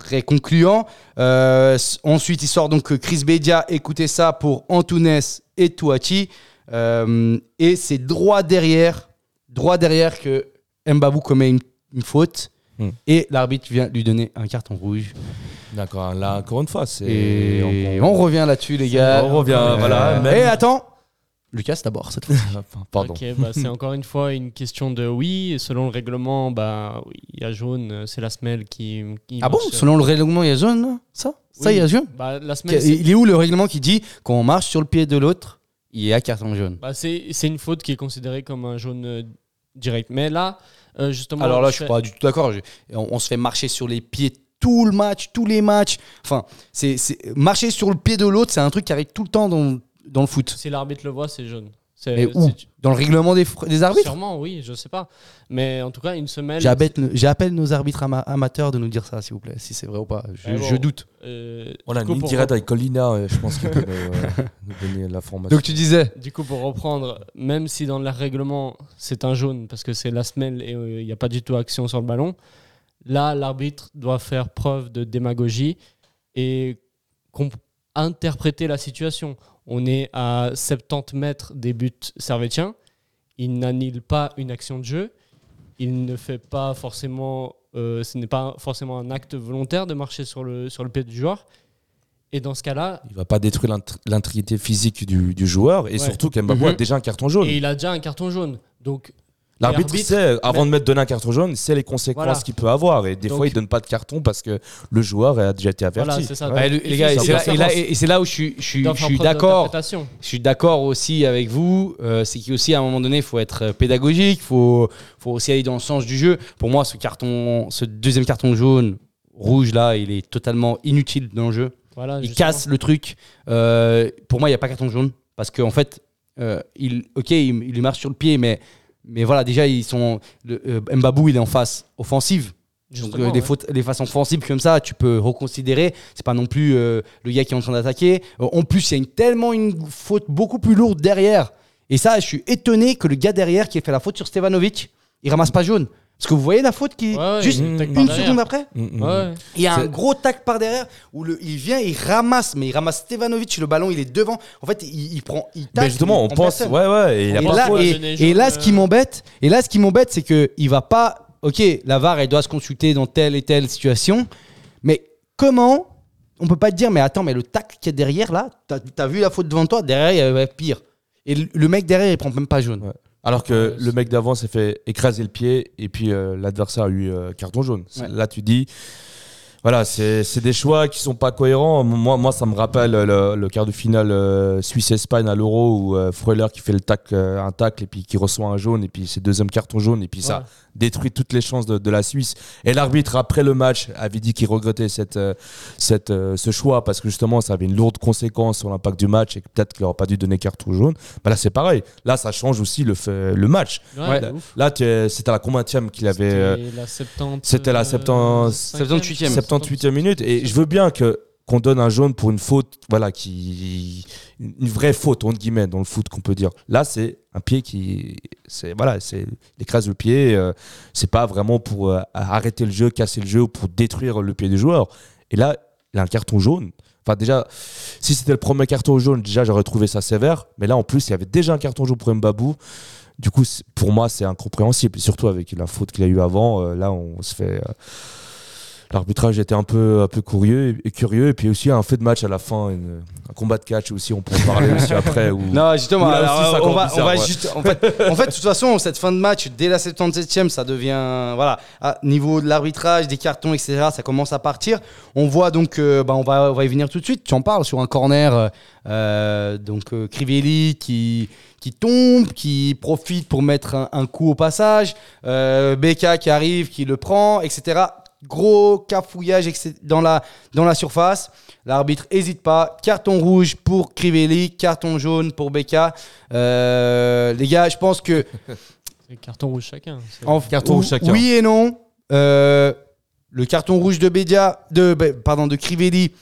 Très concluant. Euh, ensuite, il sort donc Chris Bedia, écoutez ça, pour Antunes et Touati. Euh, et c'est droit derrière, droit derrière que Mbabou commet une, une faute. Hmm. Et l'arbitre vient lui donner un carton rouge. D'accord, là encore une fois, c'est. Et on, revient là-dessus, les gars. On revient, voilà, Euh, même- Et attends, Lucas d'abord cette fois. (laughs) Pardon. Ok, bah, c'est encore une fois une question de oui. Selon le règlement, bah, oui, il y a jaune, c'est la semelle qui. qui Ah bon. Selon le règlement, il y a jaune Ça Ça, il y a jaune Bah, la semelle, Il est où le règlement qui dit quand on marche sur le pied de l'autre, il y a carton jaune bah, c'est c'est une faute qui est considérée comme un jaune euh, direct. Mais là, euh, justement. Alors là, je fais- suis pas du tout d'accord. Je- On, on se fait marcher sur les pieds tout le match, tous les matchs. Enfin, c'est c'est- marcher sur le pied de l'autre, c'est un truc qui arrive tout le temps dans, dans le foot. Si l'arbitre le voit, c'est jaune. C'est- Mais où c'est- Dans le règlement des, des arbitres Sûrement, oui, je sais pas. Mais en tout cas, une semelle. J'appelle j'appelle nos arbitres ama- amateurs de nous dire ça, s'il vous plaît, si c'est vrai ou pas. Je, Mais bon. je doute. euh, On a une ligne directe avec Colina, euh, je pense qu'il (laughs) peut nous, euh, nous donner l'information. Donc tu disais Du coup, pour reprendre, même si dans le règlement c'est un jaune parce que c'est la semelle et euh, il n'y a pas du tout action sur le ballon, là l'arbitre doit faire preuve de démagogie et comp- interpréter la situation. On est à 70 mètres des buts servétiens, il n'annule pas une action de jeu, il ne fait pas forcément, euh, ce n'est pas forcément un acte volontaire de marcher sur le, sur le pied du joueur. Et dans ce cas-là, Il va pas détruire l'int- l'intégrité physique du, du joueur et Ouais. surtout qu'Mbabou Mhm. a déjà un carton jaune. et il a déjà un carton jaune. Donc L'arbitre sait, avant de mettre donner un carton jaune, c'est les conséquences Voilà. qu'il peut avoir. Et des Donc- fois, il donne pas de carton parce que le joueur a déjà été averti. Voilà, c'est ça. Ouais. Il les gars, et c'est là, où je suis, je je d'accord. Je suis d'accord aussi avec vous. euh, c'est qu'aussi à un moment donné, il faut être euh, pédagogique. Il faut, faut aussi aller dans le sens du jeu. Pour moi, ce carton, ce deuxième carton jaune, rouge là, il est totalement inutile dans le jeu. Voilà, il justement. casse le truc. Euh, pour moi, il n'y a pas carton jaune parce qu'en fait, euh, il, ok, il, il lui marche sur le pied, mais, mais voilà, déjà ils sont. Le, euh, Mbabou, il est en face offensive. Donc euh, les, ouais. fautes, les faces offensives comme ça, tu peux reconsidérer. C'est pas non plus euh, le gars qui est en train d'attaquer. Euh, en plus, il y a une, tellement une faute beaucoup plus lourde derrière. Et ça, je suis étonné que le gars derrière qui a fait la faute sur Stevanovic, il ramasse pas jaune. Parce que vous voyez la faute qui Ouais, ouais, juste une seconde après, Mm, mm. Ouais. il y a un gros tac par derrière où le, il vient, il ramasse, mais il ramasse Stevanovic, le ballon, il est devant. En fait, il, il prend, il tacle. Mais justement, il on pense, personne. ouais, ouais, et il a Et pas là, et, là, ce qui m'embête, et là, ce qui m'embête, c'est que il va pas. Ok, la VAR, elle doit se consulter dans telle et telle situation, mais comment on peut pas te dire, mais attends, mais le tac qui est derrière là, t'as as vu la faute devant toi, derrière, il y avait pire. Et le, le mec derrière, il prend même pas jaune. Ouais. Alors que le mec d'avant s'est fait écraser le pied et puis euh, l'adversaire a eu euh, carton jaune. Ouais. Là, tu dis, voilà, c'est c'est des choix qui sont pas cohérents. Moi, moi ça me rappelle le, le quart de finale euh, Suisse-Espagne à l'Euro où euh, Freuler qui fait le tac, euh, un tacle et puis qui reçoit un jaune et puis c'est deuxième carton jaune et puis ça détruit toutes les chances de, de la Suisse. Et l'arbitre, après le match, avait dit qu'il regrettait cette, euh, cette, euh, ce choix parce que justement, ça avait une lourde conséquence sur l'impact du match et que peut-être qu'il n'aurait pas dû donner carton jaune. Bah là, c'est pareil. Là, ça change aussi le, le match. Ouais, Là, c'était à la combienième qu'il avait. euh, C'était la 70. c'était la 70 78e. 78e minute. Et je veux bien que qu'on donne un jaune pour une faute, voilà, qui une vraie faute entre guillemets dans le foot qu'on peut dire. Là, c'est un pied qui, c'est voilà, c'est écrase le pied. euh, c'est pas vraiment pour euh, arrêter le jeu, casser le jeu ou pour détruire le pied du joueur. Et là, il a un carton jaune. Enfin déjà, si c'était le premier carton jaune, déjà j'aurais trouvé ça sévère. Mais là, en plus, il y avait déjà un carton jaune pour Mbabou. Du coup, pour moi, c'est incompréhensible. Surtout avec la faute qu'il a eu avant, euh, là, on se fait. L'arbitrage était un peu, un peu curieux, et curieux. Et puis aussi un fait de match à la fin, une- un combat de catch aussi, on peut en parler aussi après. Où... Non, justement, alors, on, va, bizarre, on va ouais. juste. En fait, en fait, de toute façon, cette fin de match, dès la 77e, ça devient. Voilà, à niveau de l'arbitrage, des cartons, etc., ça commence à partir. On voit donc. euh, bah, on, va, on va y venir tout de suite. Tu en parles sur un corner. euh, euh, donc, euh, Crivelli qui, qui tombe, qui profite pour mettre un, un coup au passage. Euh, Becca qui arrive, qui le prend, etc. Gros cafouillage dans la, dans la surface. L'arbitre hésite pas. Carton rouge pour Crivelli, carton jaune pour Becca. Euh, les gars, je pense que (laughs) C'est carton rouge chacun. En Carton rouge chacun. Oui et non. Euh, le carton rouge de Bédia, de Be- pardon de Crivelli.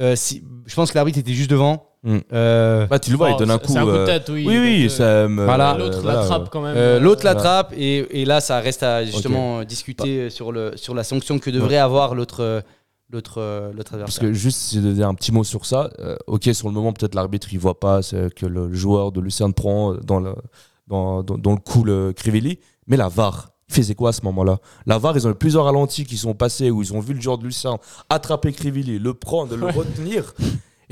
euh, si, je pense que l'arbitre était juste devant. Mm. Euh, Bah, tu le vois, il Oh, donne un coup. c'est un coup de euh, tête, oui. Oui, oui, Donc, ça euh, me- Voilà. L'autre voilà, l'attrape quand même. Euh, L'autre voilà. l'attrape et, et là ça reste à justement euh, discuter sur, le, sur la sanction que devrait avoir l'autre l'autre l'autre Parce que juste, si je devais un petit mot sur ça, euh, ok, sur le moment, peut-être l'arbitre, il voit pas que le joueur de Lucerne prend dans le, dans, dans, dans le coup le Crivelli, mais la VAR, il faisait quoi à ce moment-là? La VAR, ils ont eu plusieurs ralentis qui sont passés où ils ont vu le joueur de Lucerne attraper Crivelli, le prendre, le (laughs) retenir.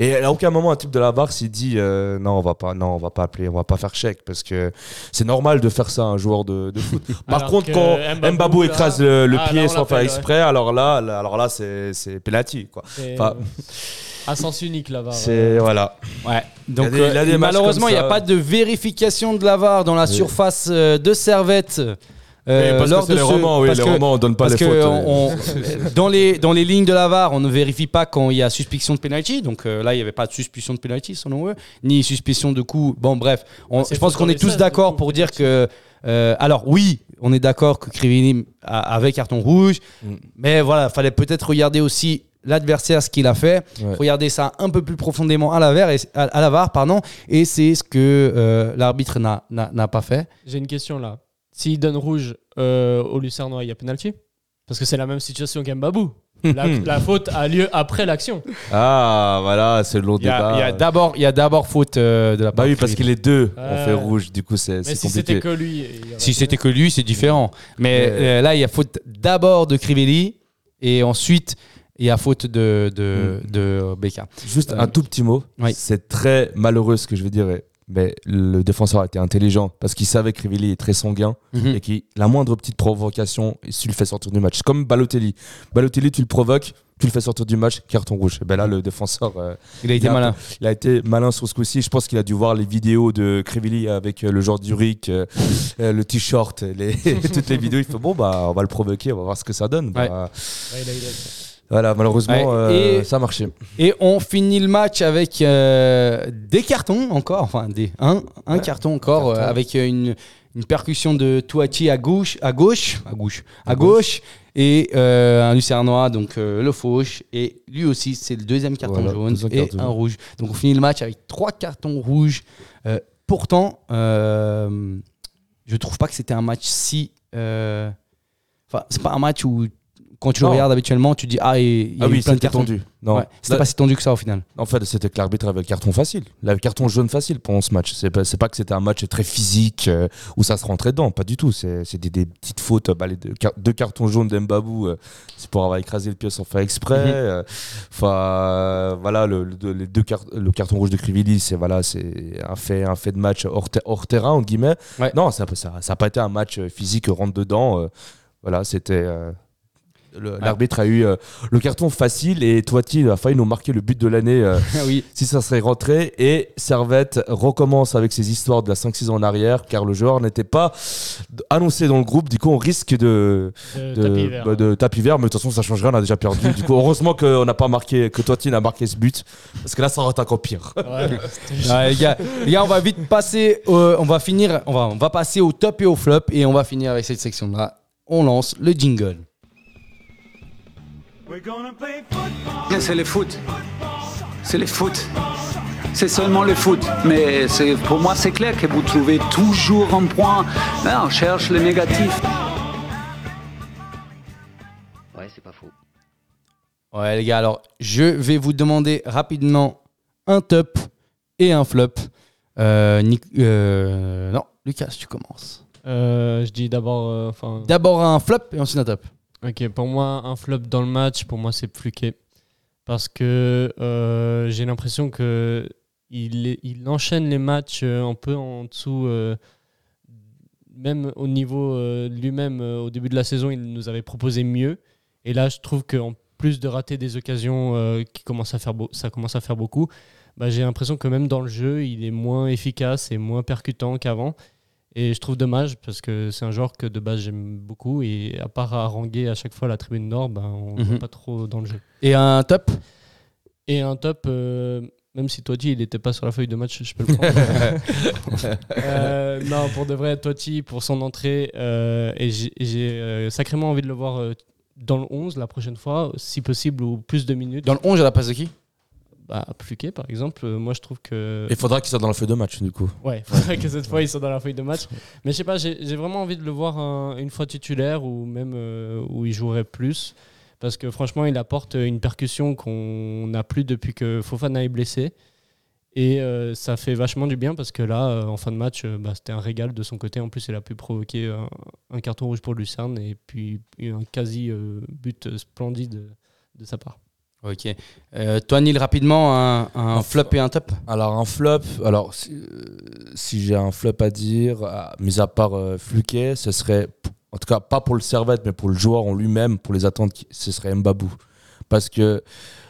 Et à aucun moment un type de la VAR s'est dit euh, non on va pas non on va pas appeler on va pas faire chèque parce que c'est normal de faire ça à un joueur de, de foot. (laughs) Par Alors contre quand Mbabou, Mbabou là- écrase le, le Ah, pied sans faire exprès alors là, là- alors là c'est c'est penalty quoi. Enfin, euh, à sens unique là-bas. C'est voilà. Ouais. Donc Il y a des- il y a euh, des malheureusement, il n'y a pas de vérification de la VAR dans la Oui. surface euh, de Servette. Euh, parce lors que de les ce- romans, oui, parce les que- romans on donne pas Parce les que fautes. on- on- (laughs) dans, les, dans les lignes de la VAR, on ne vérifie pas quand il y a suspicion de penalty. Donc euh, là, il n'y avait pas de suspicion de penalty selon eux, ni suspicion de coup. Bon, bref, on- C'est je pense qu'on est tous 16, d'accord pour dire que. euh, alors oui, on est d'accord que Krivini a- avait carton rouge, Mm. mais voilà, fallait peut-être regarder aussi l'adversaire ce qu'il a fait, Ouais. regarder ça un peu plus profondément à la VAR, et, à, à la VAR pardon, et c'est ce que euh, l'arbitre n'a pas fait. J'ai une question là. S'il donne rouge euh, au Lucernois, il y a penalty Parce que c'est la même situation qu'Mbabou. La, (laughs) la faute a lieu après l'action. Ah voilà c'est le long Il y a, débat. il y a d'abord, il y a d'abord faute euh, de la part Bah oui parce que Krivini. les deux ont Ouais. fait rouge du coup c'est Mais c'est si compliqué. c'était que lui. il y aurait Si c'était que lui, c'est différent. Mais euh, là, il y a faute d'abord de Crivelli et ensuite il y a faute de, de, de Becca. Juste Euh, un tout petit mot. oui. C'est très malheureux ce que je vais dire. et- Mais le défenseur a été intelligent parce qu'il savait que Rivelli est très sanguin Mhm. et que la moindre petite provocation, il le fait sortir du match. C'est comme Balotelli. Balotelli, tu le provoques, tu le fais sortir du match, carton rouge. Et ben là, le défenseur, euh, Il a été il a- malin. il a été malin sur ce coup-ci. Je pense qu'il a dû voir les vidéos de Crivelli avec euh, le genre d'Uric, (laughs) euh, le t-shirt, les- (laughs) toutes les vidéos. Il fait bon, bah, on va le provoquer, on va voir ce que ça donne. Bah, Ouais. Ouais, il a- il a- Voilà, malheureusement, Ouais, euh, ça a marché. Et on finit le match avec euh, des cartons encore, enfin des, un, un Ouais, carton encore, carton. euh, avec une, une percussion de Touati à gauche, à gauche, à gauche, à, À gauche, et un Lucernois, donc le fauche, et lui aussi c'est le deuxième carton Voilà, jaune deuxième et carton un rouge. Donc on finit le match avec trois cartons rouges. Pourtant, je trouve pas que c'était un match si. Enfin, c'est pas un match où quand tu le regardes habituellement, tu dis ah il il y a Ah eu oui, plein de cartons. tendu. Non, Ouais, c'était Là- pas si tendu que ça au final. En fait, c'était que l'arbitre avait le carton facile. Le carton jaune facile pendant ce match. C'est pas, c'est pas que c'était un match très physique euh, où ça se rentrait dedans. Pas du tout. C'est des, petites fautes. Bah, les deux, car- deux cartons jaunes d'Embabou, euh, c'est pour avoir écrasé le pied sans faire exprès. Mhm. Euh, Enfin, euh, voilà, le, le- les deux car- le carton rouge de Crivilli, c'est voilà, c'est un fait, un fait de match hors, ter- hors terrain, entre guillemets. Ouais. Non, ça n'a ça, ça a pas été un match physique rentre dedans. euh, voilà, c'était. euh, L'arbitre a eu euh, le carton facile et Toiti a failli nous marquer le but de l'année euh, (laughs) oui. si ça serait rentré. Et Servette recommence avec ses histoires de la 5-6 en arrière car le joueur n'était pas annoncé dans le groupe. Du coup, on risque de, de de, tapis vert. bah, de tapis vert. Mais de toute façon, ça change rien, on a déjà perdu. du coup, heureusement qu'on n'a pas marqué, que Toiti n'a marqué ce but parce que là, ça aurait été encore pire. Ouais, (laughs) c'était- Ouais, les, gars, les gars, on va vite passer. au- on va finir. On va, on va passer au top et au flop et on va finir avec cette section-là. On lance le jingle. C'est le foot. C'est le foot. C'est seulement le foot. Mais c'est- pour moi, c'est clair que vous trouvez toujours un point. Là, on cherche le négatif. Ouais, c'est pas faux. Ouais, les gars, alors je vais vous demander rapidement un top et un flop. Euh, Nic- euh, non, Lucas, tu commences. Euh, je dis d'abord. euh, enfin, D'abord un flop et ensuite un top. Ok, pour moi, un flop dans le match, pour moi, c'est Fluquet. Parce que euh, j'ai l'impression que il, il enchaîne les matchs euh, un peu en dessous. euh, même au niveau lui-même, au début de la saison, il nous avait proposé mieux. Et là, je trouve qu'en plus de rater des occasions qui commencent à faire ça commence à faire beaucoup, bah, j'ai l'impression que même dans le jeu, il est moins efficace et moins percutant qu'avant. Et je trouve dommage parce que c'est un joueur que de base j'aime beaucoup et à part haranguer à chaque fois la tribune nord, ben, on ne Mhm. pas trop dans le jeu. Et un top? Et un top, euh, même si Totti il n'était pas sur la feuille de match, je peux le prendre. (laughs) Euh, non, pour de vrai, Totti pour son entrée euh, et j'ai sacrément envie de le voir dans le 11 la prochaine fois, si possible, ou plus de minutes. Dans le 11, à la place de qui? Bah, Pluquet par exemple, euh, moi je trouve que. Il faudra qu'il soit dans la feuille de match, du coup. Ouais, (laughs) faudrait que cette fois ils soient dans la feuille de match. (laughs) Mais je sais pas, j'ai vraiment envie de le voir un- une fois titulaire ou même euh, où il jouerait plus. Parce que franchement, il apporte une percussion qu'on n'a plus depuis que Fofana est blessé. Et euh, ça fait vachement du bien parce que là, euh, en fin de match, euh, bah, c'était un régal de son côté. En plus, il a pu provoquer un, un carton rouge pour Lucerne et puis un quasi but splendide de, de sa part. Ok. Euh, toi, Neil, rapidement, un, un Un flop et un top Alors un flop, alors si, euh, si j'ai un flop à dire, ah, mis à part euh, Fluquet, ce serait, en tout cas pas pour le Servette, mais pour le joueur en lui-même, pour les attentes, ce serait Mbabou. Parce que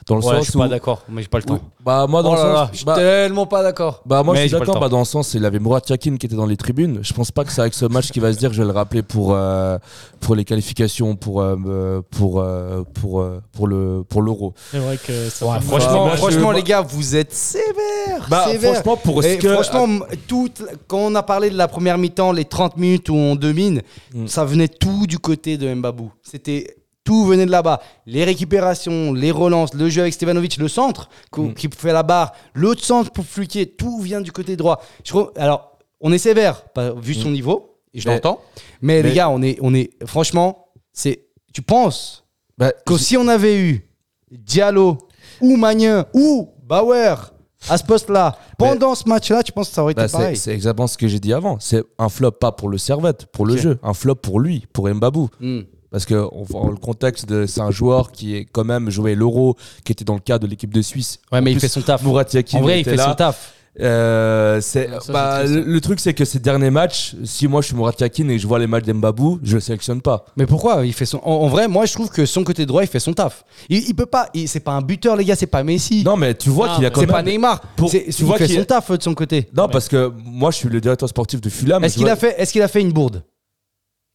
dans le Ouais, je sens suis où... pas d'accord, mais j'ai pas le temps. Bah moi dans Oh le là sens... là, je suis bah, tellement pas d'accord. bah, moi Mais je suis j'ai pas le d'accord bah, dans le sens il avait Murat Yakin qui était dans les tribunes je pense pas que c'est avec ce match qu'il va se dire je vais le rappeler pour euh, pour les qualifications pour euh, euh, pour euh, pour euh, pour le pour l'euro C'est vrai que ça Ouais, franchement, je- franchement les gars, vous êtes sévères. bah sévères. franchement pour ce que franchement, toute, quand on a parlé de la première mi-temps, les 30 minutes où on domine, Mm. ça venait tout du côté de Mbabou. C'était tout venait de là-bas. Les récupérations, les relances, le jeu avec Stevanovic, le centre Mm. qui fait la barre, l'autre centre pour Fluquier, tout vient du côté droit. Je trouve- alors, on est sévère, pas- vu son niveau, et je Mm. Mais- l'entends. Mais, les gars, on est, on est, franchement, c'est, tu penses bah, que si on avait eu Diallo ou Magnin ou Bauer à ce poste-là, pendant ce match-là, tu penses que ça aurait été Bah, pareil c'est exactement ce que j'ai dit avant. C'est un flop pas pour le Servette, pour le jeu. Un flop pour lui, pour Mbabou. Hmm. Parce que on voit le contexte, de- c'est un joueur qui est quand même joué l'Euro, qui était dans le cadre de l'équipe de Suisse. Ouais, mais il fait son taf. Murat Yakin En vrai, il fait là. son taf. Euh, c'est, ça, bah, c'est le, le truc, c'est que ces derniers matchs, si moi je suis Murat Yakin et je vois les matchs d'Mbabou, je le sélectionne pas. Mais pourquoi il fait son... en, en vrai, moi, je trouve que son côté droit, il fait son taf. Il, il peut pas. il- C'est pas un buteur, les gars. C'est pas Messi. Non, mais tu vois Non, qu'il a quand c'est même. pas Neymar. Pour- C'est- tu il vois fait qu'il son taf de son côté. Non, parce que moi je suis le directeur sportif de Fulham. Est-ce qu'il vois- a fait Est-ce qu'il a fait une bourde?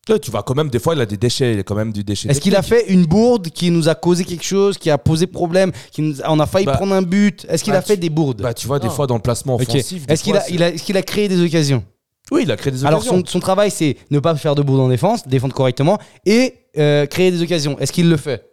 Ouais, Tu vois quand même, des fois, il a des déchets, il a quand même du déchet. Est-ce qu'il a fait une bourde qui nous a causé quelque chose, qui a posé problème, qui nous a- on a failli Bah, prendre un but? Est-ce qu'il bah, a fait tu- des bourdes? Bah, tu vois, des Non. fois, dans le placement offensif. des Est-ce qu'il a, il créé des occasions? Oui, il a créé des Alors occasions. son, son travail c'est ne pas faire de bourde en défense, défendre correctement et euh, créer des occasions. Est-ce qu'il le fait?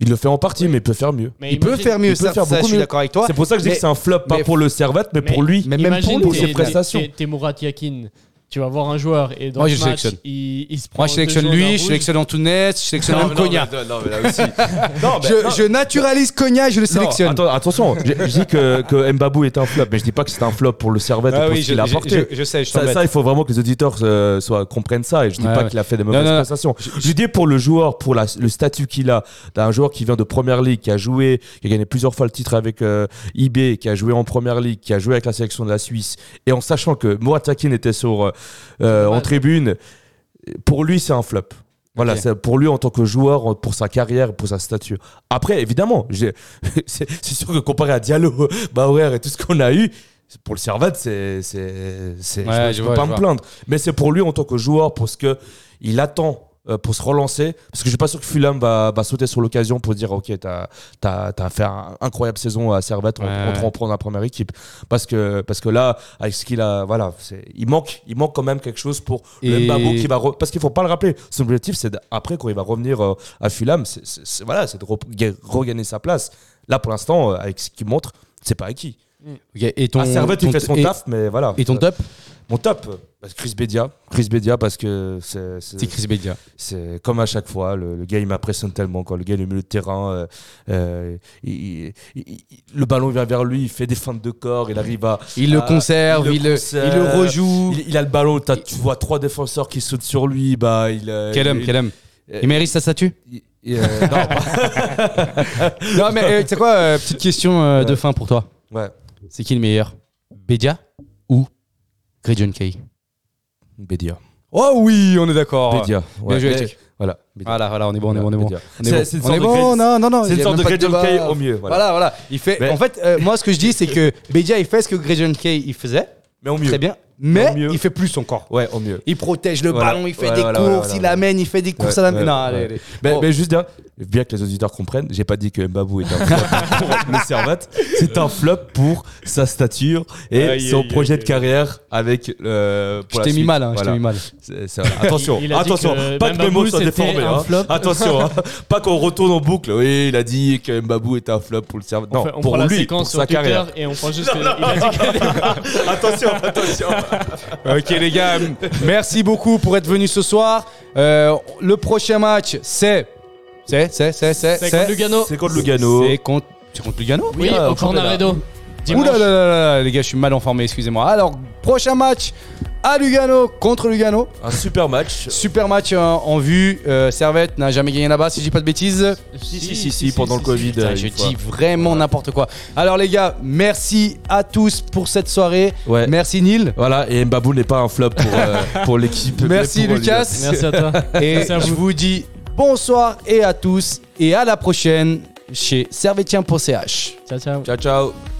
Il le fait en partie, mais il peut faire mieux. Mais Il peut faire mieux, il peut ça, faire ça, beaucoup je suis mieux. d'accord avec toi. C'est pour ça que je dis mais- que c'est un flop, pas mais- pour le Servette, mais, mais- pour lui. Mais même pour lui, ses prestations. t'es- Yakin. Tu vas voir un joueur et dans Moi, je match, sélectionne. il, il se prend Moi je sélectionne deux jours d'un lui, je rouge. sélectionne Antunes, je sélectionne même Cogna. Non, mais là aussi. (laughs) Non, mais- Je, non. je naturalise Cogna, je le Non, sélectionne. attends, attention, je dis que, que Mbabou est un flop, mais je dis pas que c'est un flop pour le Servette et Ah pour oui, ce qu'il a je, apporté. je- je sais, je Ça, t'embête. ça, il faut vraiment que les auditeurs euh, soient, comprennent ça. Et je dis Ouais, pas ouais. qu'il a fait des mauvaises non, non. prestations. Je dis pour le joueur, pour la- le statut qu'il a, d'un joueur qui vient de Première Ligue, qui a joué, qui a gagné plusieurs fois le titre avec euh, IB, qui a joué en Première Ligue, qui a joué avec la sélection de la Suisse, et en sachant que Murat Yakin était sur, euh, euh, en tribune, pour lui, c'est un flop. Voilà, Ok. c'est pour lui en tant que joueur, pour sa carrière, pour sa statut. Après, évidemment, (laughs) c'est sûr que comparé à Diallo, (laughs) Bauer et tout ce qu'on a eu, pour le Servette, c'est, c'est, c'est- Ouais, je ne peux vois, pas me vois. plaindre. Mais c'est pour lui en tant que joueur, pour ce que il attend pour se relancer. Parce que je suis pas sûr que Fulham va, va sauter sur l'occasion pour dire Ok, t'as as, as fait une incroyable saison à Servette, on, Ouais, on te ouais. reprend dans la première équipe. Parce que, parce que là, avec ce qu'il a, voilà, il manque, il manque quand même quelque chose pour le Mbabo qui va. re- Parce qu'il faut pas le rappeler, son objectif, c'est après, quand il va revenir euh, à Fulham, c'est voilà, c'est de re- ga- regagner sa place. Là, pour l'instant, euh, avec ce qu'il montre, c'est pas acquis. Ok, et ton, à Servette, ton- il fait son et- taf, mais voilà. Et ton top? Mon top, bah, Chris Bedia. Chris Bedia, parce que c'est. c'est- Chris Bedia. c'est comme à chaque fois, le, le gars il m'impressionne tellement quand le gars il est au milieu de terrain, euh, euh, il- il- il- il- le ballon vient vers lui, il fait des feintes de corps, il arrive à, Il le conserve, il le, conserve, il le rejoue. il, a le ballon, tu vois trois défenseurs qui sautent sur lui, bah il. euh, Quel homme, quel homme. Il mérite sa statue euh, (laughs) non, mais euh, tu sais quoi, euh, petite question de Ouais. fin pour toi. ouais, C'est qui le meilleur? Bedia ou Grey John Kay Bedia. Oh oui, on est d'accord. Bedia. ouais. joué, Mais- Jack. Voilà. Bedia. Voilà, voilà, on est bon, on est bon, on est bon. Bedia. On est C'est- bon. une On sorte est de bon, Grey- non, non, non. C'est il une a sorte même de pas John débat. Kay au mieux. Voilà. Voilà, voilà. Il fait. Mais- En fait, euh, moi, ce que je dis, c'est que Bedia, il fait ce que John Kay il faisait, Mais au mieux. très bien, mais mieux. il fait plus encore. Ouais, au mieux. Il protège le Voilà. ballon, il fait Ouais, des voilà, courses, voilà, il voilà. amène, il fait des courses Ouais, à la. ouais, non, ouais. allez, allez. Mais, Bon. mais juste dire, bien que les auditeurs comprennent, j'ai pas dit que Mbabou est un flop pour (laughs) le Servette. C'est un flop pour sa stature et Aïe, son aïe, projet aïe, de carrière avec. euh, Je pour la t'ai mis mal, hein, je Voilà. t'ai mis mal. C'est- c'est- voilà. Attention, Il- il attention, que pas que mes Mbabou, mots soient déformés. hein. flop. Attention, hein. (laughs) pas qu'on retourne en boucle. Oui, il a dit que Mbabou était un flop pour le Servette. On, Non, fait- on pour prend la lui, séquence pour sa Twitter carrière. et on prend juste il a dit (laughs) que- attention, attention. Ok les gars, merci beaucoup pour être venus ce soir. Euh, le prochain match, c'est, c'est, c'est, c'est, c'est, C'est contre Lugano. C'est contre Lugano. c'est contre, c'est contre Lugano. Oui, Ah, au. Cornaredo. Ouh là là là là là, les gars, je suis mal informé, excusez-moi. Alors, Prochain match à Lugano contre Lugano. Un super match. Super match euh, en vue. Euh, Servette n'a jamais gagné là-bas, si je dis pas de bêtises. Si, si, si, si, pendant le Covid. Putain, euh, je fois. dis vraiment n'importe quoi. Alors les gars, merci à tous pour cette soirée. Ouais. Merci Neil. Voilà, et Mbabou n'est pas un flop pour, euh, pour l'équipe. Merci pour Lucas. Merci à toi. Et Merci à je vous. vous dis bonsoir et à tous et à la prochaine chez servetien.ch. Ciao, ciao. Ciao, ciao.